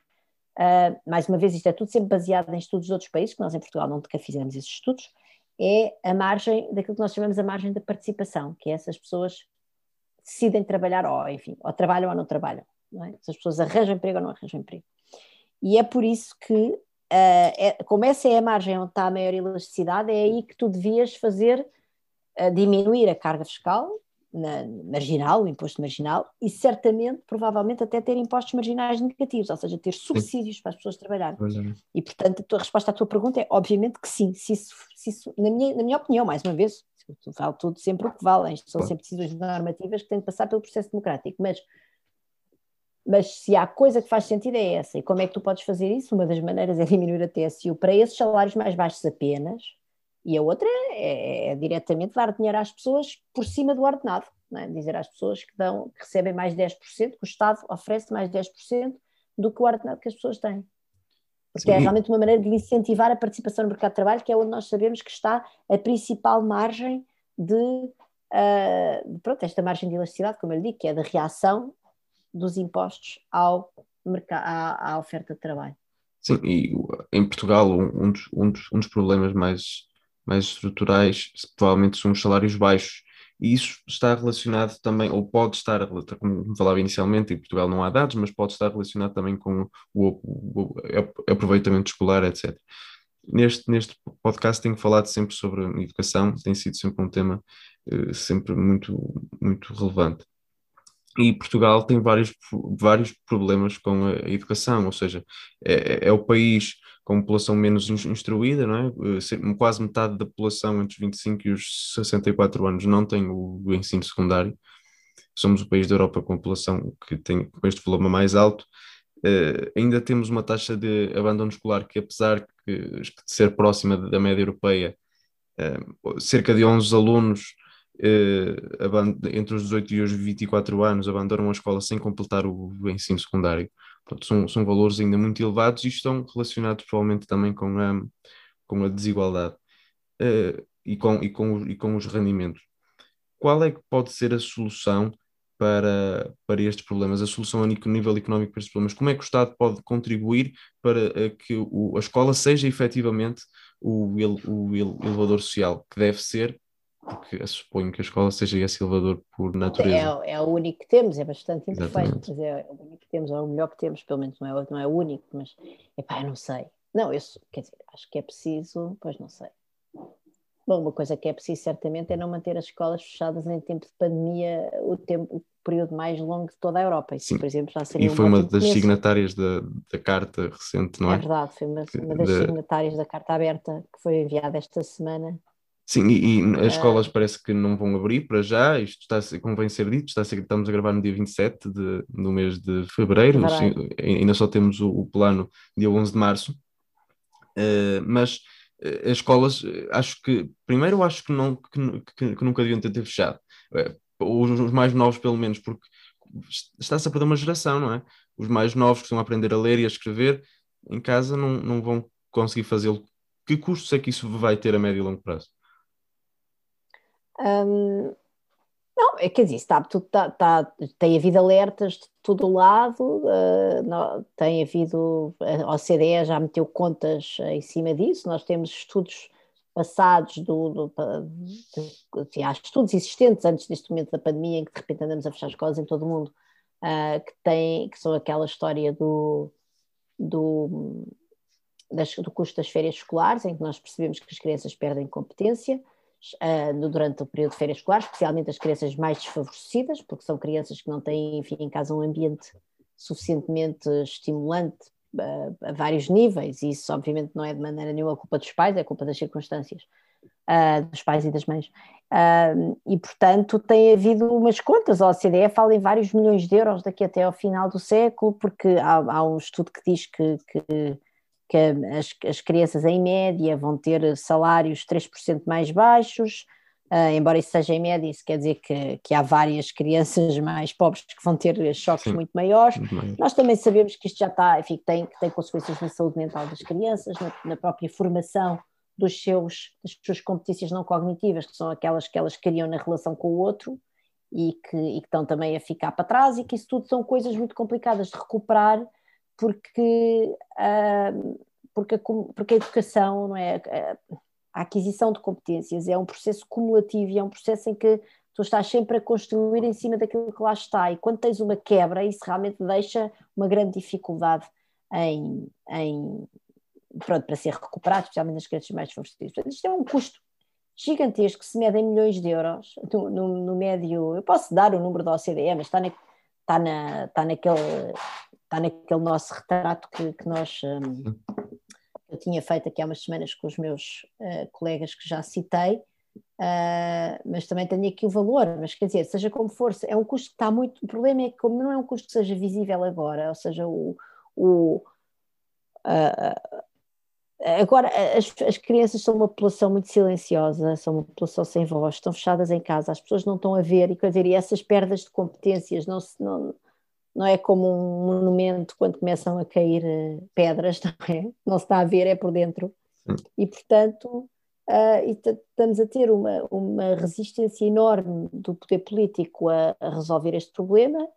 uh, mais uma vez, isto é tudo sempre baseado em estudos de outros países, que nós em Portugal nunca fizemos esses estudos, é a margem daquilo que nós chamamos a margem da participação, que é essas pessoas decidem trabalhar, ou enfim, ou trabalham ou não trabalham. Não é? Se as pessoas arranjam emprego ou não arranjam emprego. E é por isso que, uh, é, como essa é a margem onde está a maior elasticidade, é aí que tu devias fazer uh, diminuir a carga fiscal na, marginal, o imposto marginal, e certamente, provavelmente, até ter impostos marginais negativos, ou seja, ter subsídios sim. para as pessoas trabalharem. E, portanto, a tua resposta à tua pergunta é, obviamente, que sim. Se isso, se isso na, minha, na minha opinião, mais uma vez, vale tudo sempre o que vale, são sempre decisões normativas que têm de passar pelo processo democrático, mas, mas se há coisa que faz sentido é essa, e como é que tu podes fazer isso? Uma das maneiras é diminuir a TSU para esses salários mais baixos apenas, e a outra é, é, é, diretamente dar dinheiro às pessoas por cima do ordenado. é? dizer às pessoas que, dão, que recebem mais 10%, que o Estado oferece mais 10% do que o ordenado que as pessoas têm. Porque Sim. é realmente uma maneira de incentivar a participação no mercado de trabalho, que é onde nós sabemos que está a principal margem de, uh, pronto, esta margem de elasticidade, como eu lhe digo, que é da reação dos impostos ao à, à oferta de trabalho.
Sim, e em Portugal um dos, um dos, um dos problemas mais, mais estruturais provavelmente são os salários baixos e isso está relacionado também, ou pode estar, como falava inicialmente, em Portugal não há dados, mas pode estar relacionado também com o, o, o aproveitamento escolar, etc. Neste, neste podcast tenho falado sempre sobre educação, tem sido sempre um tema uh, sempre muito, muito relevante. E Portugal tem vários, vários problemas com a educação, ou seja, é, é o país com população menos instruída, não é? Eh, quase metade da população entre os 25 e os 64 anos não tem o, ensino secundário. Somos o país da Europa com a população que tem com este volume mais alto. Uh, ainda temos uma taxa de abandono escolar que, apesar que, de ser próxima da média europeia, uh, cerca de 11 alunos entre os 18 e os 24 anos abandonam a escola sem completar o, ensino secundário. Portanto, são, são valores ainda muito elevados e estão relacionados provavelmente também com a, com a desigualdade uh, e, com, e, com, e com os rendimentos. Qual é que pode ser a solução para, para estes problemas, a solução a nível económico para estes problemas? Como é que o Estado pode contribuir para que o, a escola seja efetivamente o, o elevador social que deve ser porque suponho que a escola seja esse elevador por natureza.
É, é o único que temos, é bastante imperfeito, mas é o único que temos, é o melhor que temos, pelo menos não é, não é o único, mas epá, eu não sei. Não, eu quer dizer, acho que é preciso, pois não sei. Bom, uma coisa que é preciso certamente é não manter as escolas fechadas em tempo de pandemia o tempo, o período mais longo de toda a Europa. Isso,
Sim. por exemplo, já seria E foi um uma das signatárias da, da carta recente, não é?
É verdade, foi uma, uma das de... signatárias da carta aberta que foi enviada esta semana
Sim, e, e as escolas parece que não vão abrir para já, isto está, convém ser dito, está estamos a gravar no dia 27 de, no mês de fevereiro, ainda só temos o, o, plano dia 11 de março, uh, mas uh, as escolas, eh, acho que, primeiro acho que, não, que, que, que nunca deviam ter, ter fechado, uh, os, os, mais novos pelo menos, porque está-se a perder uma geração, não é? Os mais novos que estão a aprender a ler e a escrever, em casa não, não vão conseguir fazê-lo. Que custos é que isso vai ter a médio e longo prazo?
Um, não, é, quer dizer, está, tudo, está, está, tem havido alertas de todo o lado, uh, não, tem havido, a OCDE já meteu contas em cima disso, nós temos estudos passados do, do de, há estudos existentes antes deste momento da pandemia em que de repente andamos a fechar escolas em todo o mundo uh, que tem, que são aquela história do, do, das, do custo das férias escolares em que nós percebemos que as crianças perdem competência uh, durante o período de férias escolares, especialmente as crianças mais desfavorecidas, porque são crianças que não têm, enfim, em casa um ambiente suficientemente estimulante uh, a vários níveis, e isso obviamente não é de maneira nenhuma culpa dos pais, é culpa das circunstâncias. Uh, dos pais e das mães. Uh, e, portanto, tem havido umas contas. A OCDE fala em vários milhões de euros daqui até ao final do século, porque há, há um estudo que diz que, que que as, as crianças em média vão ter salários 3% mais baixos, uh, embora isso seja em média, isso quer dizer que, que há várias crianças mais pobres que vão ter choques Sim. muito maiores. Nós também sabemos que isto já está, enfim, tem, tem consequências na saúde mental das crianças, na, na própria formação dos seus, das suas competências não cognitivas, que são aquelas que elas criam na relação com o outro e que, e que estão também a ficar para trás, e que isso tudo são coisas muito complicadas de recuperar porque, uh, porque, a, porque a educação, não é? A aquisição de competências é um processo cumulativo e é um processo em que tu estás sempre a construir em cima daquilo que lá está, e quando tens uma quebra, isso realmente deixa uma grande dificuldade em, em pronto, para ser recuperado, especialmente nas crianças mais desfavorecidas. Portanto, isto é um custo gigantesco, se mede em milhões de euros, no, no, no médio, eu posso dar o número da OCDE, mas está, na, está, na, está naquele está naquele nosso retrato que, que nós um, eu tinha feito aqui há umas semanas com os meus uh, colegas que já citei, uh, mas também tenho aqui o valor, mas quer dizer, seja como for, é um custo que está muito, o problema é que como não é um custo que seja visível agora, ou seja, o, o uh, Agora, as, as, crianças são uma população muito silenciosa, são uma população sem voz, estão fechadas em casa, as pessoas não estão a ver, e, quer dizer, e essas perdas de competências não, se, não, não é como um monumento quando começam a cair eh, pedras, não é? Não se está a ver, é por dentro. E, portanto, uh, estamos a ter uma, uma resistência enorme do poder político a, a resolver este problema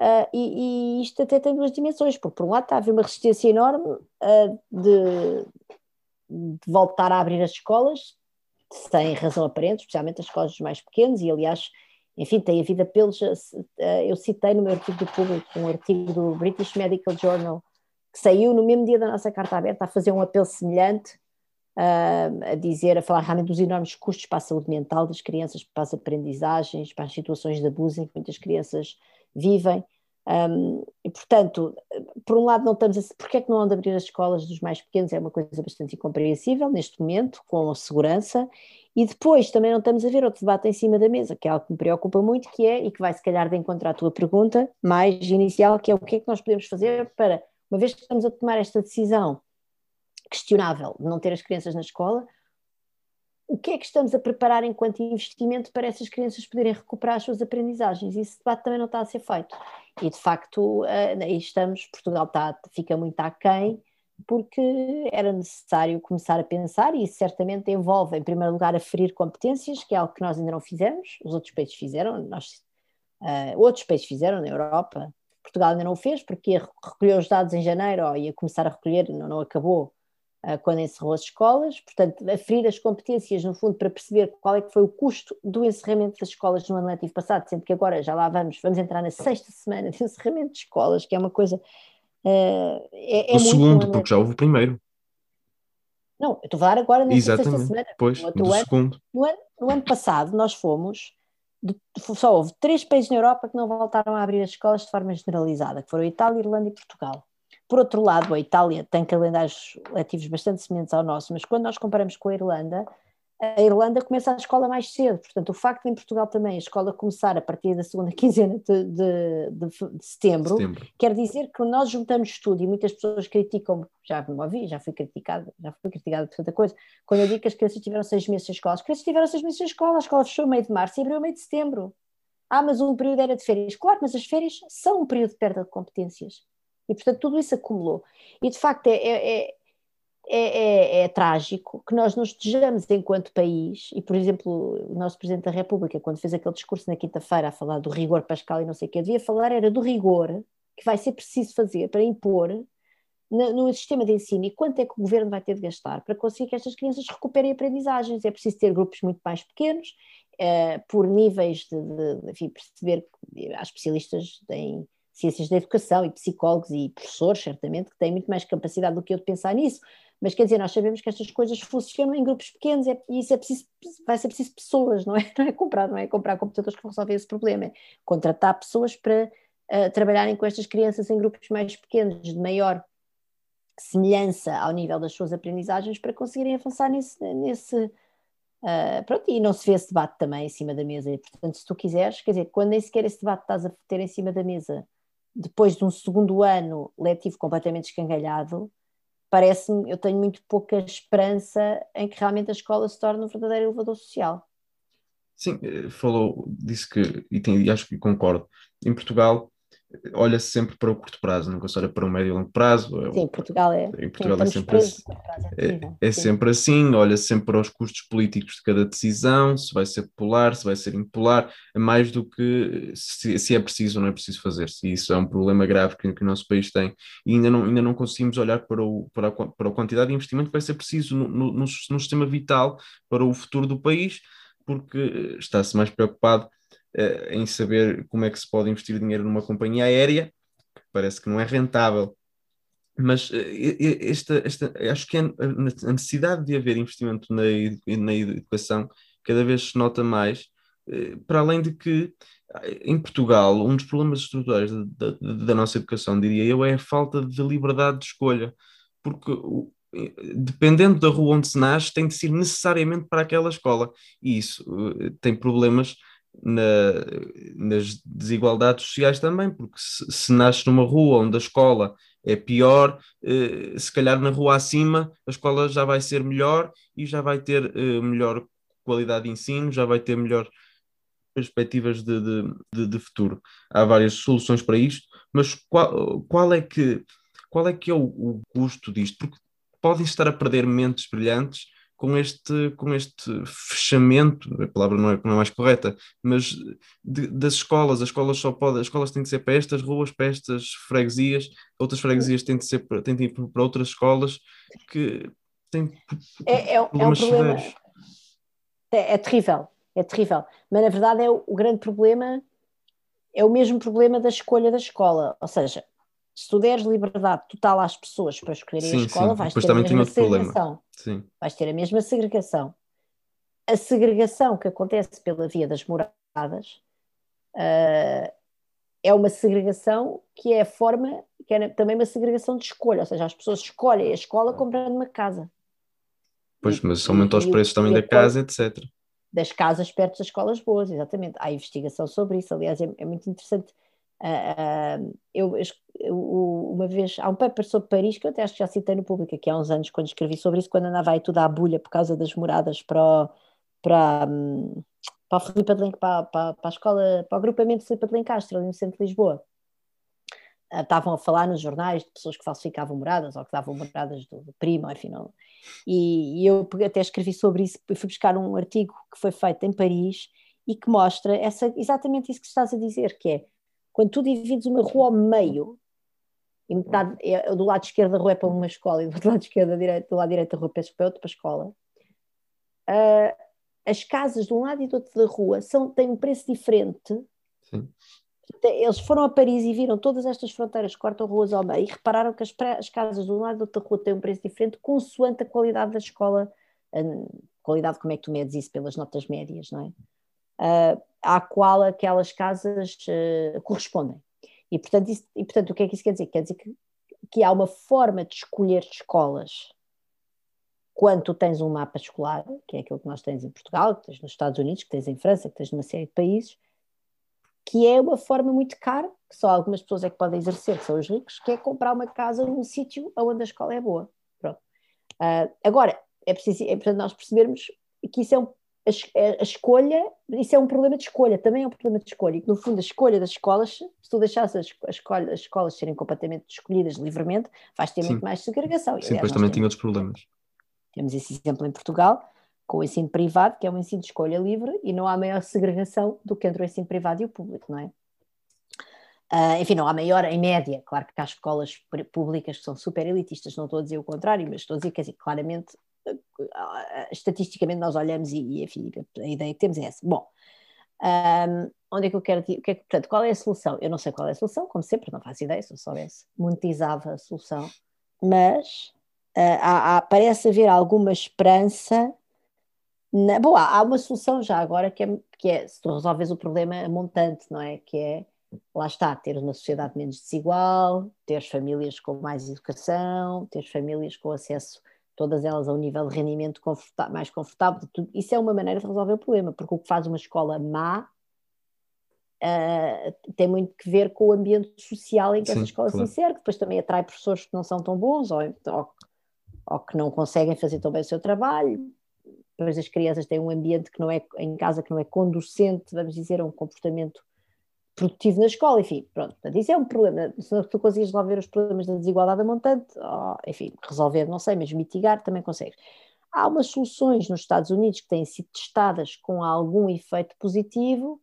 Uh, e, e, isto até tem duas dimensões, porque por um lado está a haver uma resistência enorme uh, de, de, voltar a abrir as escolas, sem razão aparente, especialmente as escolas mais pequenas, e aliás, enfim, tem havido apelos, uh, eu citei no meu artigo do público, um artigo do British Medical Journal, que saiu no mesmo dia da nossa carta aberta, a fazer um apelo semelhante, a dizer, a falar realmente dos enormes custos para a saúde mental das crianças, para as aprendizagens, para as situações de abuso em que muitas crianças vivem. Um, e, portanto, por um lado, não estamos a. Porquê é que não anda a abrir as escolas dos mais pequenos? É uma coisa bastante incompreensível neste momento, com a segurança. E depois também não estamos a ver outro debate em cima da mesa, que é algo que me preocupa muito, que é, e que vai se calhar de encontrar a tua pergunta mais inicial, que é o que é que nós podemos fazer para, uma vez que estamos a tomar esta decisão questionável de não ter as crianças na escola, o que é que estamos a preparar enquanto investimento para essas crianças poderem recuperar as suas aprendizagens? Esse debate também não está a ser feito. E de facto, eh, aí estamos, Portugal está, fica muito aquém, porque era necessário começar a pensar, e isso certamente envolve, em primeiro lugar, aferir competências, que é algo que nós ainda não fizemos, os outros países fizeram, nós, uh, outros países fizeram na Europa, Portugal ainda não fez, porque ia recolher os dados em janeiro, ou ia começar a recolher, não, não acabou, quando encerrou as escolas, portanto, aferir as competências, no fundo, para perceber qual é que foi o custo do encerramento das escolas no ano letivo passado, sendo que agora já lá vamos, vamos entrar na sexta semana de encerramento de escolas, que é uma coisa. Uh, é,
é o segundo, porque já houve o primeiro.
Não, eu estou a falar agora
Exatamente. sexta semana. Pois, no, do ano, segundo.
No ano, no ano passado, nós fomos só houve três países na Europa que não voltaram a abrir as escolas de forma generalizada, que foram Itália, Irlanda e Portugal. Por outro lado, a Itália tem calendários letivos bastante semelhantes ao nosso, mas quando nós comparamos com a Irlanda, a Irlanda começa a escola mais cedo, portanto, o facto de em Portugal também a escola começar a partir da segunda quinzena de, de, de, de setembro, setembro, quer dizer que nós juntamos tudo e muitas pessoas criticam, já me ouvi, já fui criticada, já fui criticada por tanta coisa, quando eu digo que as crianças tiveram seis meses em escola, as crianças tiveram seis meses em escola, a escola fechou meio de março e abriu meio de setembro. Ah, mas um período era de férias. Claro, mas as férias são um período de perda de competências. E, portanto, tudo isso acumulou. E, de facto, é, é, é, é, trágico que nós nos estejamos enquanto país, e, por exemplo, o nosso Presidente da República, quando fez aquele discurso na quinta-feira a falar do rigor pascal e não sei o que, devia falar era do rigor que vai ser preciso fazer para impor no, sistema de ensino e quanto é que o governo vai ter de gastar para conseguir que estas crianças recuperem aprendizagens. É preciso ter grupos muito mais pequenos, uh, por níveis de, de, de enfim, perceber há especialistas em ciências da educação e psicólogos e professores, certamente, que têm muito mais capacidade do que eu de pensar nisso. Mas quer dizer, nós sabemos que estas coisas funcionam em grupos pequenos é, e isso é preciso, vai ser preciso pessoas, não é? Não é comprar, não é comprar computadores que vão resolver esse problema, é contratar pessoas para uh, trabalharem com estas crianças em grupos mais pequenos, de maior semelhança ao nível das suas aprendizagens, para conseguirem avançar nesse, nesse uh, pronto, e não se vê esse debate também em cima da mesa, e portanto se tu quiseres, quer dizer, quando nem sequer esse debate estás a ter em cima da mesa depois de um segundo ano letivo completamente escangalhado, parece-me, eu tenho muito pouca esperança em que realmente a escola se torne um verdadeiro elevador social.
Sim, eh, falou, disse que, e, tem, e acho que concordo, em Portugal olha-se sempre para o curto prazo, nunca se olha para o médio e longo prazo.
É sim, Portugal é.
Em Portugal é sempre, assim, é, é, é sempre assim, olha sempre para os custos políticos de cada decisão, se vai ser popular, se vai ser impopular, mais do que se, se é preciso ou não é preciso fazer. Se isso é um problema grave que, que, o nosso país tem e ainda não, ainda não conseguimos olhar para, o, para, a, para a quantidade de investimento que vai ser preciso no, no, no, no sistema vital para o futuro do país, porque está-se mais preocupado uh, em saber como é que se pode investir dinheiro numa companhia aérea, que parece que não é rentável. Mas uh, esta, esta, acho que a necessidade de haver investimento na, na educação cada vez se nota mais, uh, para além de que em Portugal, um dos problemas estruturais da, da, da, nossa educação, diria eu, é a falta de liberdade de escolha. Porque dependendo da rua onde se nasce, tem de ser necessariamente para aquela escola. E isso tem problemas na, nas desigualdades sociais também, porque se, se numa rua onde a escola é pior, uh, se calhar na rua acima a escola já vai ser melhor e já vai ter uh, melhor qualidade de ensino, já vai ter melhor perspectivas de, de, de, de, futuro. Há várias soluções para isto, mas qual, qual é que qual é que é o, o custo disto? Porque podem estar a perder mentes brilhantes com este, com este fechamento, a palavra não é, não é mais correta, mas de, das escolas, as escolas só podem, as escolas têm de ser para estas ruas, para estas freguesias, outras freguesias têm de ser têm de ir para outras escolas que têm
é, é, é um problema, é, é, terrível, é terrível, mas na verdade é o, o grande problema é o mesmo problema da escolha da escola, ou seja, se tu deres liberdade total às pessoas para escolherem sim, a escola, sim. vais Depois ter a mesma segregação. Vais ter a mesma segregação. A segregação que acontece pela via das moradas uh, é uma segregação que é a forma, que é também uma segregação de escolha, ou seja, as pessoas escolhem a escola comprando uma casa.
Pois, mas aumenta os preços também da casa, etc.
Das casas perto das escolas boas, exatamente. Há investigação sobre isso, aliás, é, é muito interessante Uh, eu, eu, uma vez, há um paper sobre Paris que eu até acho que já citei no público aqui há uns anos, quando escrevi sobre isso, quando andava aí tudo à bulha por causa das moradas para, para, para, Filipe para, para, para a escola, para o agrupamento de Filipe de Lencastre, ali no centro de Lisboa. Uh, estavam a falar nos jornais de pessoas que falsificavam moradas ou que davam moradas do, do primo, enfim, não. E, e eu até escrevi sobre isso, fui buscar um artigo que foi feito em Paris e que mostra essa, exatamente isso que estás a dizer, que é quando tu divides uma rua ao meio, e metade, é, do lado esquerdo da rua é para uma escola e do lado esquerdo direito, do lado direito da rua é para outra escola, uh, as casas de um lado e do outro da rua são, têm um preço diferente. Sim. Eles foram a Paris e viram todas estas fronteiras cortam ruas ao meio e repararam que as, as casas de um lado e do outro da rua têm um preço diferente consoante a qualidade da escola. qualidade, como é que tu medes isso? Pelas notas médias, não é? Uh, à qual aquelas casas uh, correspondem. E portanto, isso, e portanto, o que é que isso quer dizer? Quer dizer que, que há uma forma de escolher escolas quando tu tens um mapa escolar, que é aquilo que nós temos em Portugal, que tens nos Estados Unidos, que tens em França, que tens numa série de países, que é uma forma muito cara, que só algumas pessoas é que podem exercer, que são os ricos, que é comprar uma casa num sítio onde a escola é boa. Pronto. Uh, agora, é preciso, é importante nós percebermos que isso é um a, escolha, isso é um problema de escolha, também é um problema de escolha, e que no fundo a escolha das escolas, se tu deixasses as, escolha, as escolas serem completamente escolhidas livremente, vais ter Sim. muito mais segregação.
Sim, depois também tem outros problemas.
Temos esse exemplo em Portugal, com o ensino privado, que é um ensino de escolha livre, e não há maior segregação do que entre o ensino privado e o público, não é? Uh, enfim, não há maior em média, claro que há escolas públicas que são super elitistas, não estou a dizer o contrário, mas estou a dizer que assim, claramente estatisticamente nós olhamos e, e enfim, a ideia que temos é essa. Bom, um, onde é que eu quero que é, portanto, qual é a solução? Eu não sei qual é a solução, como sempre, não faço ideia, se eu soubesse, monetizava a solução, mas uh, há, há, parece haver alguma esperança. Na, bom, há, há uma solução já agora que é, que é se tu resolves o problema montante, não é? Que é lá está, ter uma sociedade menos desigual, ter famílias com mais educação, ter famílias com acesso todas elas a um nível de rendimento mais confortável. Tudo. Isso é uma maneira de resolver o problema, porque o que faz uma escola má uh, tem muito que ver com o ambiente social em que Sim, essa escola claro. se insere, que depois também atrai professores que não são tão bons ou, ou, ou, que não conseguem fazer tão bem o seu trabalho. Depois as crianças têm um ambiente que não é em casa que não é conducente, vamos dizer, a um comportamento produtivo na escola, enfim, pronto. Portanto, isso é um problema. Se tu consegues resolver os problemas da desigualdade a montante, oh, enfim, resolver, não sei, mas mitigar também consegues. Há umas soluções nos Estados Unidos que têm sido testadas com algum efeito positivo,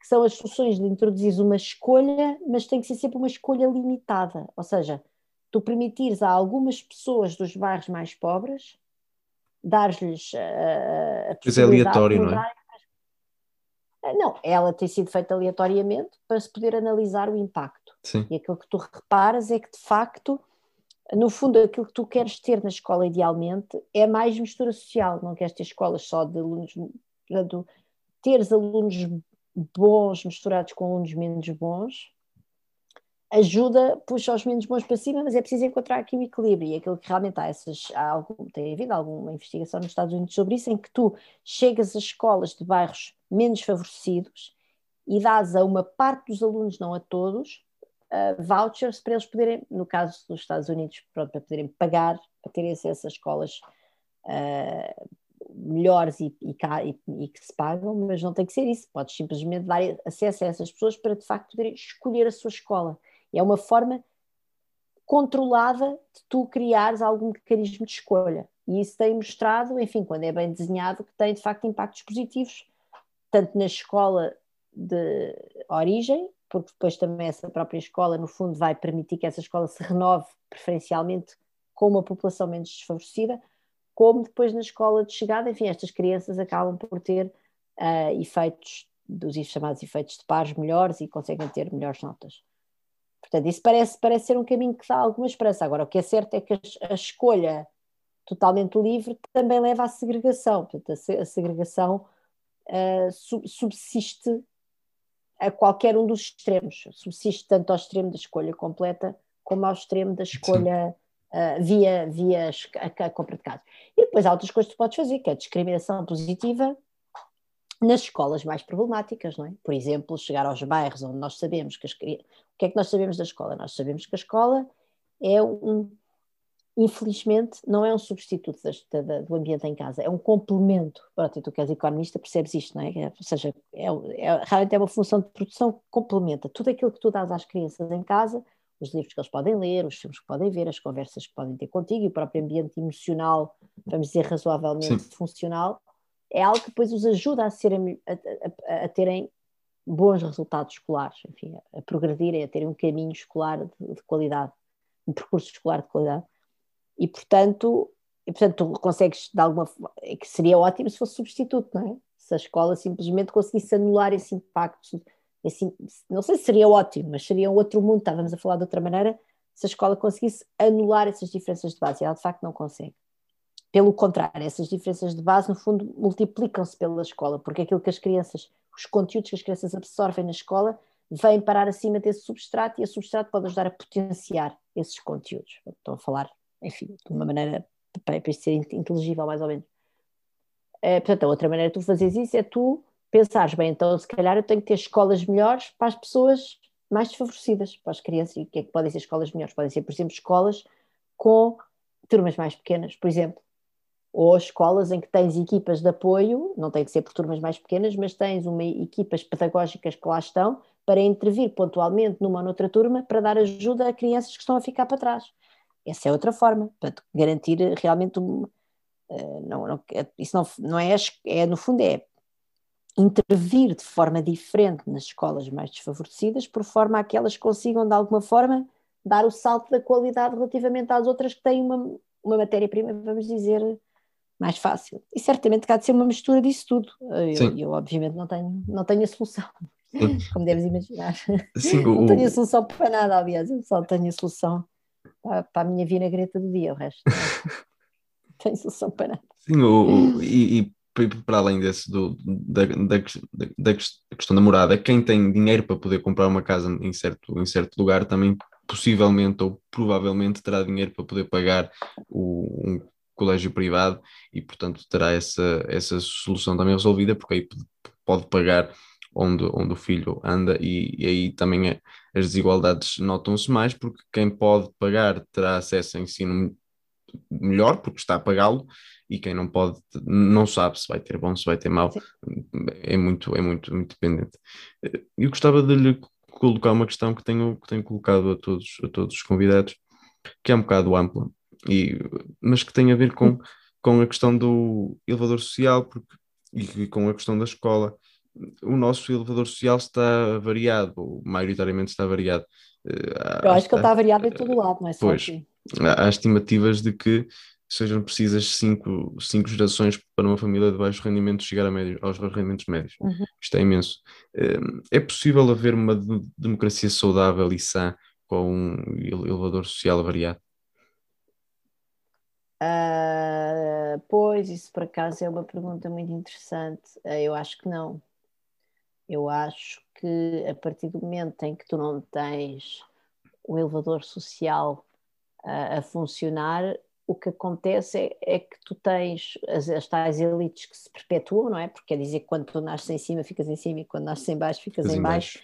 que são as soluções de introduzir uma escolha, mas tem que ser sempre uma escolha limitada. Ou seja, tu permitires a algumas pessoas dos bairros mais pobres dar-lhes uh, a
possibilidade é aleatório, de não é?
Ah, não, ela tem sido feita aleatoriamente para se poder analisar o impacto. Sim. E aquilo que tu reparas é que, de facto, no fundo, aquilo que tu queres ter na escola, idealmente, é mais mistura social. Não queres ter escolas só de alunos. Portanto, teres alunos bons misturados com alunos menos bons ajuda, puxa os menos bons para cima, mas é preciso encontrar aqui o equilíbrio. E aquilo que realmente há, essas, há algum, tem havido alguma investigação nos Estados Unidos sobre isso, em que tu chegas a escolas de bairros menos favorecidos e dás a uma parte dos alunos, não a todos, uh, vouchers para eles poderem, no caso dos Estados Unidos, pronto, para poderem pagar, para terem acesso a escolas uh, melhores e, e, e, que se pagam, mas não tem que ser isso. Podes simplesmente dar acesso a essas pessoas para de facto poderem escolher a sua escola. É uma forma controlada de tu criares algum mecanismo de escolha. E isso tem mostrado, enfim, quando é bem desenhado, que tem de facto impactos positivos, tanto na escola de origem, porque depois também essa própria escola, no fundo, vai permitir que essa escola se renove preferencialmente com uma população menos desfavorecida, como depois na escola de chegada, enfim, estas crianças acabam por ter uh, efeitos, dos chamados efeitos de pares melhores e conseguem ter melhores notas. Portanto, isso parece, parece ser um caminho que dá alguma esperança. Agora, o que é certo é que a, a escolha totalmente livre também leva à segregação. Portanto, a, a segregação uh, sub, subsiste a qualquer um dos extremos. Subsiste tanto ao extremo da escolha completa como ao extremo da escolha uh, via, via a, a, compra de casa. E depois há outras coisas que tu podes fazer, que é a discriminação positiva nas escolas mais problemáticas, não é? Por exemplo, chegar aos bairros onde nós sabemos que as, o que é que nós sabemos da escola? Nós sabemos que a escola é um, infelizmente, não é um substituto da, da, do ambiente em casa, é um complemento. Pronto, e tu que és economista percebes isto, não é? é ou seja, é, é, realmente é uma função de produção que complementa tudo aquilo que tu dás às crianças em casa, os livros que eles podem ler, os filmes que podem ver, as conversas que podem ter contigo e o próprio ambiente emocional, vamos dizer, razoavelmente Sim. funcional, é algo que depois os ajuda a, a, a, a terem bons resultados escolares, enfim, a, progredirem, a terem um caminho escolar de, de, qualidade, um percurso escolar de qualidade. E, portanto, e, portanto, tu consegues, de alguma forma, é que seria ótimo se fosse substituto, não é? Se a escola simplesmente conseguisse anular esse impacto assim, não sei se seria ótimo, mas seria um outro mundo, estávamos a falar de outra maneira, se a escola conseguisse anular essas diferenças de base, e ela de facto não consegue. Pelo contrário, essas diferenças de base, no fundo, multiplicam-se pela escola, porque aquilo que as crianças, os conteúdos que as crianças absorvem na escola, vêm parar acima desse substrato e esse substrato pode ajudar a potenciar esses conteúdos. Estou a falar, enfim, de uma maneira para, para ser inteligível, mais ou menos. É, portanto, a outra maneira de tu fazeres isso é tu pensares, bem, então se calhar eu tenho que ter escolas melhores para as pessoas mais desfavorecidas, para as crianças. E o que é que podem ser escolas melhores? Podem ser, por exemplo, escolas com turmas mais pequenas, por exemplo. Ou escolas em que tens equipas de apoio, não tem que ser por turmas mais pequenas, mas tens uma equipas pedagógicas que lá estão para intervir pontualmente numa ou noutra turma para dar ajuda a crianças que estão a ficar para trás. Essa é outra forma, para garantir realmente um, uh, não, não, isso não, não é, é, no fundo, é intervir de forma diferente nas escolas mais desfavorecidas, por forma a que elas consigam, de alguma forma, dar o salto da qualidade relativamente às outras que têm uma, uma matéria-prima, vamos dizer, mais fácil. E certamente que há de ser uma mistura disso tudo. Eu, eu obviamente, não tenho, não tenho a solução, Sim. como deves imaginar. Sim, não o... tenho a solução para nada, aliás, eu só tenho a solução para, para a minha vinagreta do dia, o resto não tenho solução para nada.
Sim, o, e, e para além desse, do, da, da, da, questão da morada, quem tem dinheiro para poder comprar uma casa em certo, em certo lugar também possivelmente ou provavelmente terá dinheiro para poder pagar o, um colégio privado e, portanto, terá essa, essa solução também resolvida, porque aí pode pagar onde, onde o filho anda e, e aí também é, as desigualdades notam-se mais, porque quem pode pagar terá acesso a ensino melhor, porque está a pagá-lo, e quem não pode não sabe se vai ter bom, se vai ter mau, é muito, é muito, muito dependente. Eu gostava de lhe colocar uma questão que tenho, que tenho colocado a todos, a todos os convidados, que é um bocado ampla, e, mas que tem a ver com, com a questão do elevador social porque, e com a questão da escola. O nosso elevador social está variado, ou maioritariamente está variado.
Eh, Eu acho que ele está variado em todo lado, não é só
pois,
aqui.
Há estimativas de que sejam precisas cinco, cinco gerações para uma família de baixo rendimento chegar médio, aos rendimentos médios. Uhum. Isto é imenso. Hum, é possível haver uma democracia saudável e sã com um elevador social variado?
Uh, pois, isso por acaso é uma pergunta muito interessante. Uh, eu acho que não. Eu acho que a partir do momento em que tu não tens o elevador social uh, a funcionar, o que acontece é, é que tu tens as, as, tais elites que se perpetuam, não é? Porque quer dizer que quando tu nasces em cima ficas em cima e quando nasces em baixo ficas em baixo.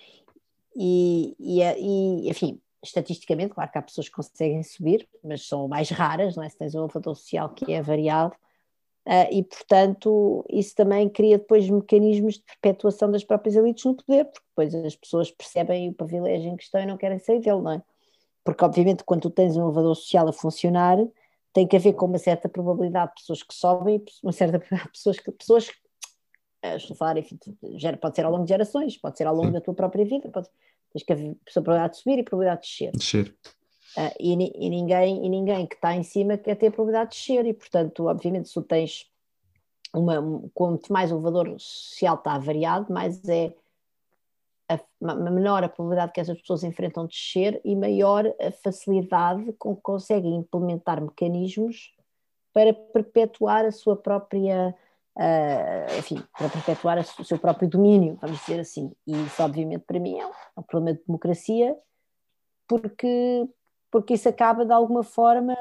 e, e, e, enfim, estatisticamente, claro que há pessoas que conseguem subir, mas são mais raras, não é? Se tens um elevador social que é variado, uh, e portanto isso também cria depois mecanismos de perpetuação das próprias elites no poder, porque depois as pessoas percebem o privilégio em questão e não querem sair dele, não é? Porque obviamente quando tu tens um elevador social a funcionar, tem que haver com uma certa probabilidade de pessoas que sobem e uma certa pessoas que pessoas uh, estou a falar, enfim, pode ser ao longo de gerações, pode ser ao longo da tua própria vida, pode, tens que haver probabilidade de subir e probabilidade de descer.
Descer.
Uh, e, e, ninguém, e ninguém que está em cima quer ter a probabilidade de descer, e portanto, obviamente, se tu tens uma, quanto mais o valor social está variado, mais é a, menor a probabilidade que essas pessoas enfrentam descer e maior a facilidade com que conseguem implementar mecanismos para perpetuar a sua própria, uh, enfim, para perpetuar o seu próprio domínio, vamos dizer assim. E isso, obviamente, para mim é um, é um problema de democracia, porque, porque isso acaba de alguma forma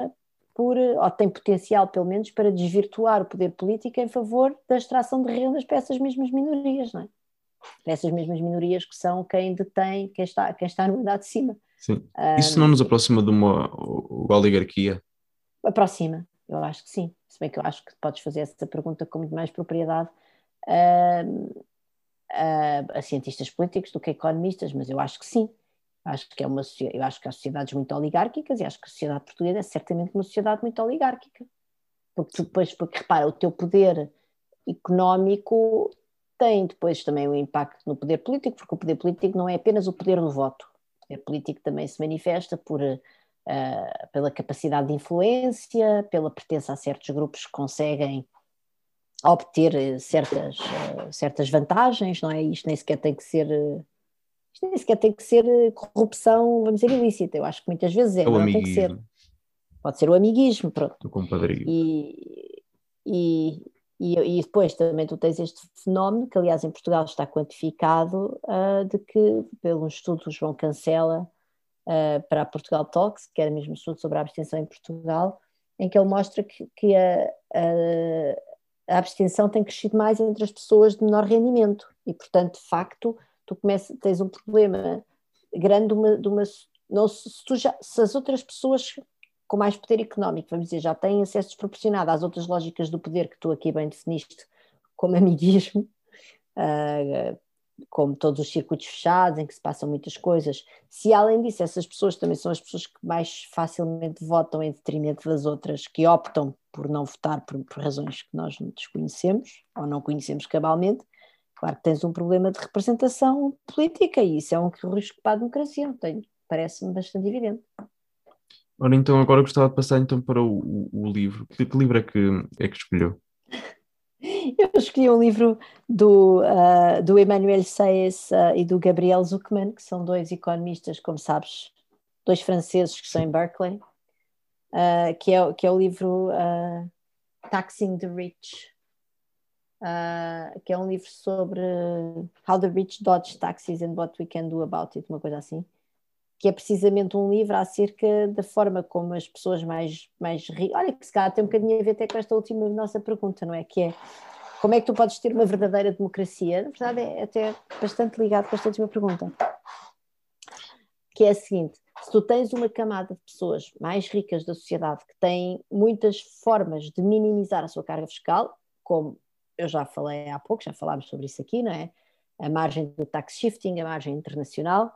por, ou tem potencial pelo menos, para desvirtuar o poder político em favor da extração de rendas para essas mesmas minorias, não é? essas mesmas minorias que são quem detém, quem está, quem está no andar de cima.
Sim. Isso não nos aproxima de uma oligarquia?
Aproxima, eu acho que sim. Se bem que eu acho que podes fazer essa pergunta com muito mais propriedade a, a, a cientistas políticos do que a economistas, mas eu acho que sim. Acho que é uma eu acho que há sociedades muito oligárquicas e acho que a sociedade portuguesa é certamente uma sociedade muito oligárquica. Porque depois, porque repara, o teu poder económico tem depois também um impacto no poder político, porque o poder político não é apenas o poder do voto. O poder político também se manifesta por, uh, pela capacidade de influência, pela pertença a certos grupos que conseguem obter eh, certas, uh, certas vantagens, não é? Isto nem sequer tem que ser. Isto nem sequer tem que ser corrupção, vamos dizer, ilícita. Eu acho que muitas vezes é, é não tem que ser. Pode ser o amiguismo, pronto.
O compadrio.
E, e, e, e, depois também tu tens este fenómeno, que aliás em Portugal está quantificado, uh, de que, pelo estudo do João Cancela uh, para a Portugal Talks, que era mesmo estudo sobre a abstenção em Portugal, em que ele mostra que, que a, a, a, abstenção tem crescido mais entre as pessoas de menor rendimento. E, portanto, de facto, tu começas, tens um problema grande de uma, de uma não, se, se, já, se as outras pessoas com mais poder económico, vamos dizer, já têm acesso desproporcionado às outras lógicas do poder que tu aqui bem definiste como amiguismo, uh, como todos os circuitos fechados em que se passam muitas coisas. Se além disso essas pessoas também são as pessoas que mais facilmente votam em detrimento das outras que optam por não votar por, por razões que nós desconhecemos ou não conhecemos cabalmente, claro que tens um problema de representação política e isso é um risco para a democracia, parece-me bastante evidente.
Ora, então agora gostava de passar então para o, o, o livro. Que, que, livro é que, é que escolheu?
Eu escolhi um livro do, uh, do Emmanuel Sayes uh, e do Gabriel Zuckman, que são dois economistas, como sabes, dois franceses que estão em Berkeley, uh, que, é, que é o livro Taxing the Rich, que é um livro sobre How the Rich Dodge Taxes and What We Can Do About It, uma coisa assim que é precisamente um livro acerca da forma como as pessoas mais, mais ricas. Olha, que se calhar tem um bocadinho a ver até com esta última nossa pergunta, não é? Que é como é que tu podes ter uma verdadeira democracia? Na verdade, é até bastante ligado com esta última pergunta. Que é a seguinte: se tu tens uma camada de pessoas mais ricas da sociedade que têm muitas formas de minimizar a sua carga fiscal, como eu já falei há pouco, já falámos sobre isso aqui, não é? A margem do tax shifting, a margem internacional,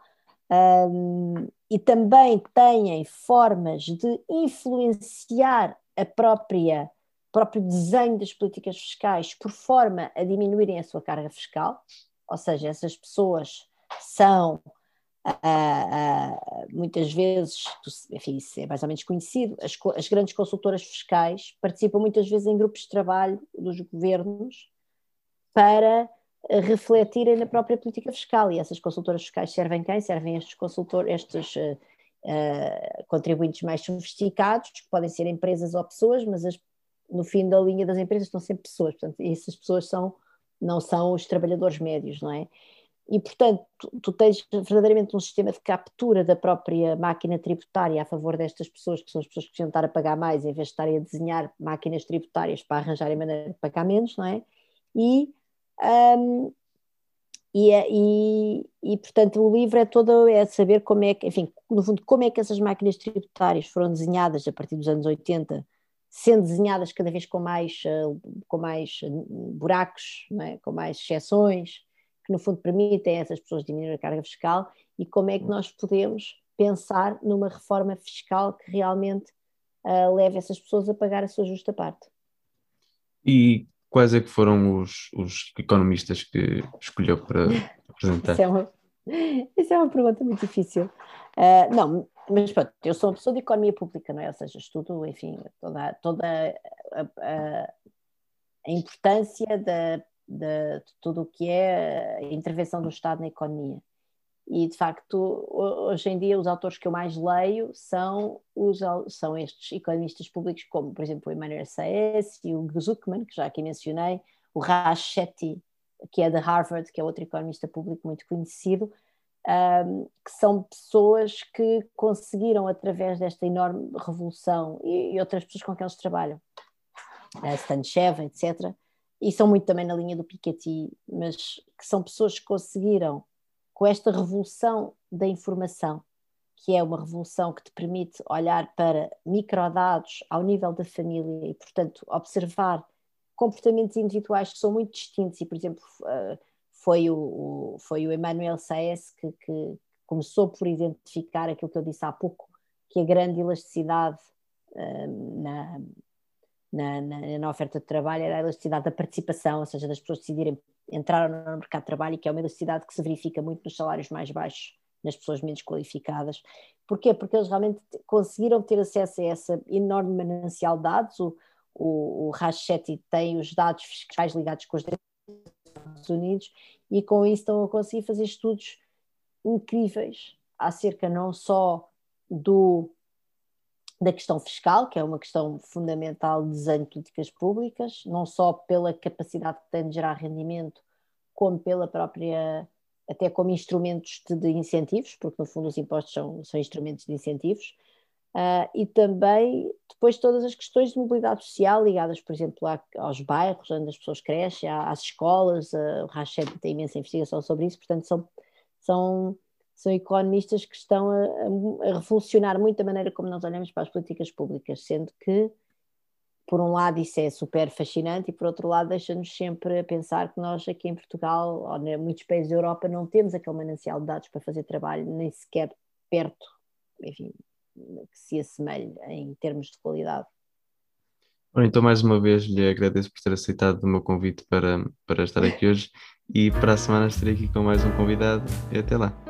um, e também têm formas de influenciar a própria próprio desenho das políticas fiscais por forma a diminuírem a sua carga fiscal, ou seja, essas pessoas são uh, uh, muitas vezes, enfim, isso é mais ou menos conhecido, as, as grandes consultoras fiscais participam muitas vezes em grupos de trabalho dos governos para refletirem na própria política fiscal. E essas consultoras fiscais servem quem? Servem estes consultores, estes uh, contribuintes mais sofisticados, que podem ser empresas ou pessoas, mas as, no fim da linha das empresas estão sempre pessoas. Portanto, essas pessoas são, não são os trabalhadores médios, não é? E, portanto, tu, tu, tens verdadeiramente um sistema de captura da própria máquina tributária a favor destas pessoas, que são as pessoas que precisam estar a pagar mais, em vez de estarem a desenhar máquinas tributárias para arranjarem maneira de pagar menos, não é? E um, E, é, e, e, portanto, o livro é todo é saber como é que, enfim, no fundo, como é que essas máquinas tributárias foram desenhadas a partir dos anos 80, sendo desenhadas cada vez com mais, eh, com mais eh, buracos, é? com mais exceções, que no fundo permitem a essas pessoas diminuir a carga fiscal, e como é que nós podemos pensar numa reforma fiscal que realmente uh, leve essas pessoas a pagar a sua justa parte.
E quais é que foram os, os economistas que escolheu para apresentar?
isso, é uma, isso é uma pergunta muito difícil. Uh, não, mas pronto, eu sou uma pessoa de economia pública, não é? Ou seja, estudo, enfim, toda, toda a, a, a importância da, de tudo o que é a intervenção do Estado na economia. E de facto, hoje em dia, os autores que eu mais leio são, os, são estes economistas públicos, como por exemplo o Emmanuel Saez e o Zuckman, que já aqui mencionei, o Raj que é de Harvard, que é outro economista público muito conhecido, um, que são pessoas que conseguiram, através desta enorme revolução, e, e outras pessoas com quem eles trabalham, a Stanchev, etc., e são muito também na linha do Piketty, mas que são pessoas que conseguiram com esta revolução da informação, que é uma revolução que te permite olhar para microdados ao nível da família e, portanto, observar comportamentos individuais que são muito distintos. E, por exemplo, eh, foi o, foi o Emmanuel Saez que, que começou por identificar aquilo que eu disse há pouco, que a grande elasticidade eh, na, na, na, na, oferta de trabalho era a elasticidade da participação, ou seja, das pessoas decidirem entraram no mercado de trabalho que é uma elasticidade que se verifica muito nos salários mais baixos, nas pessoas menos qualificadas. Porquê? Porque eles realmente conseguiram ter acesso a essa enorme manancial de dados. O, o, o Rachetti tem os dados fiscais ligados com os dos Estados Unidos e com isso estão a conseguir fazer estudos incríveis acerca não só do da questão fiscal, que é uma questão fundamental de desenho de políticas públicas, não só pela capacidade que tem de gerar rendimento, como pela própria, até como instrumentos de, de incentivos, porque no fundo os impostos são, são instrumentos de incentivos, uh, e também depois todas as questões de mobilidade social ligadas, por exemplo, aos bairros onde as pessoas crescem, às escolas, uh, o Rachet tem imensa investigação sobre isso, portanto são, são são economistas que estão a, a, revolucionar muito a maneira como nós olhamos para as políticas públicas, sendo que, por um lado, isso é super fascinante e, por outro lado, deixa-nos sempre a pensar que nós aqui em Portugal, ou em muitos países da Europa, não temos aquele manancial de dados para fazer trabalho, nem sequer perto, enfim, que se assemelhe em termos de qualidade.
então, mais uma vez, lhe agradeço por ter aceitado o meu convite para, para estar aqui hoje e para a semana estarei aqui com mais um convidado e até lá.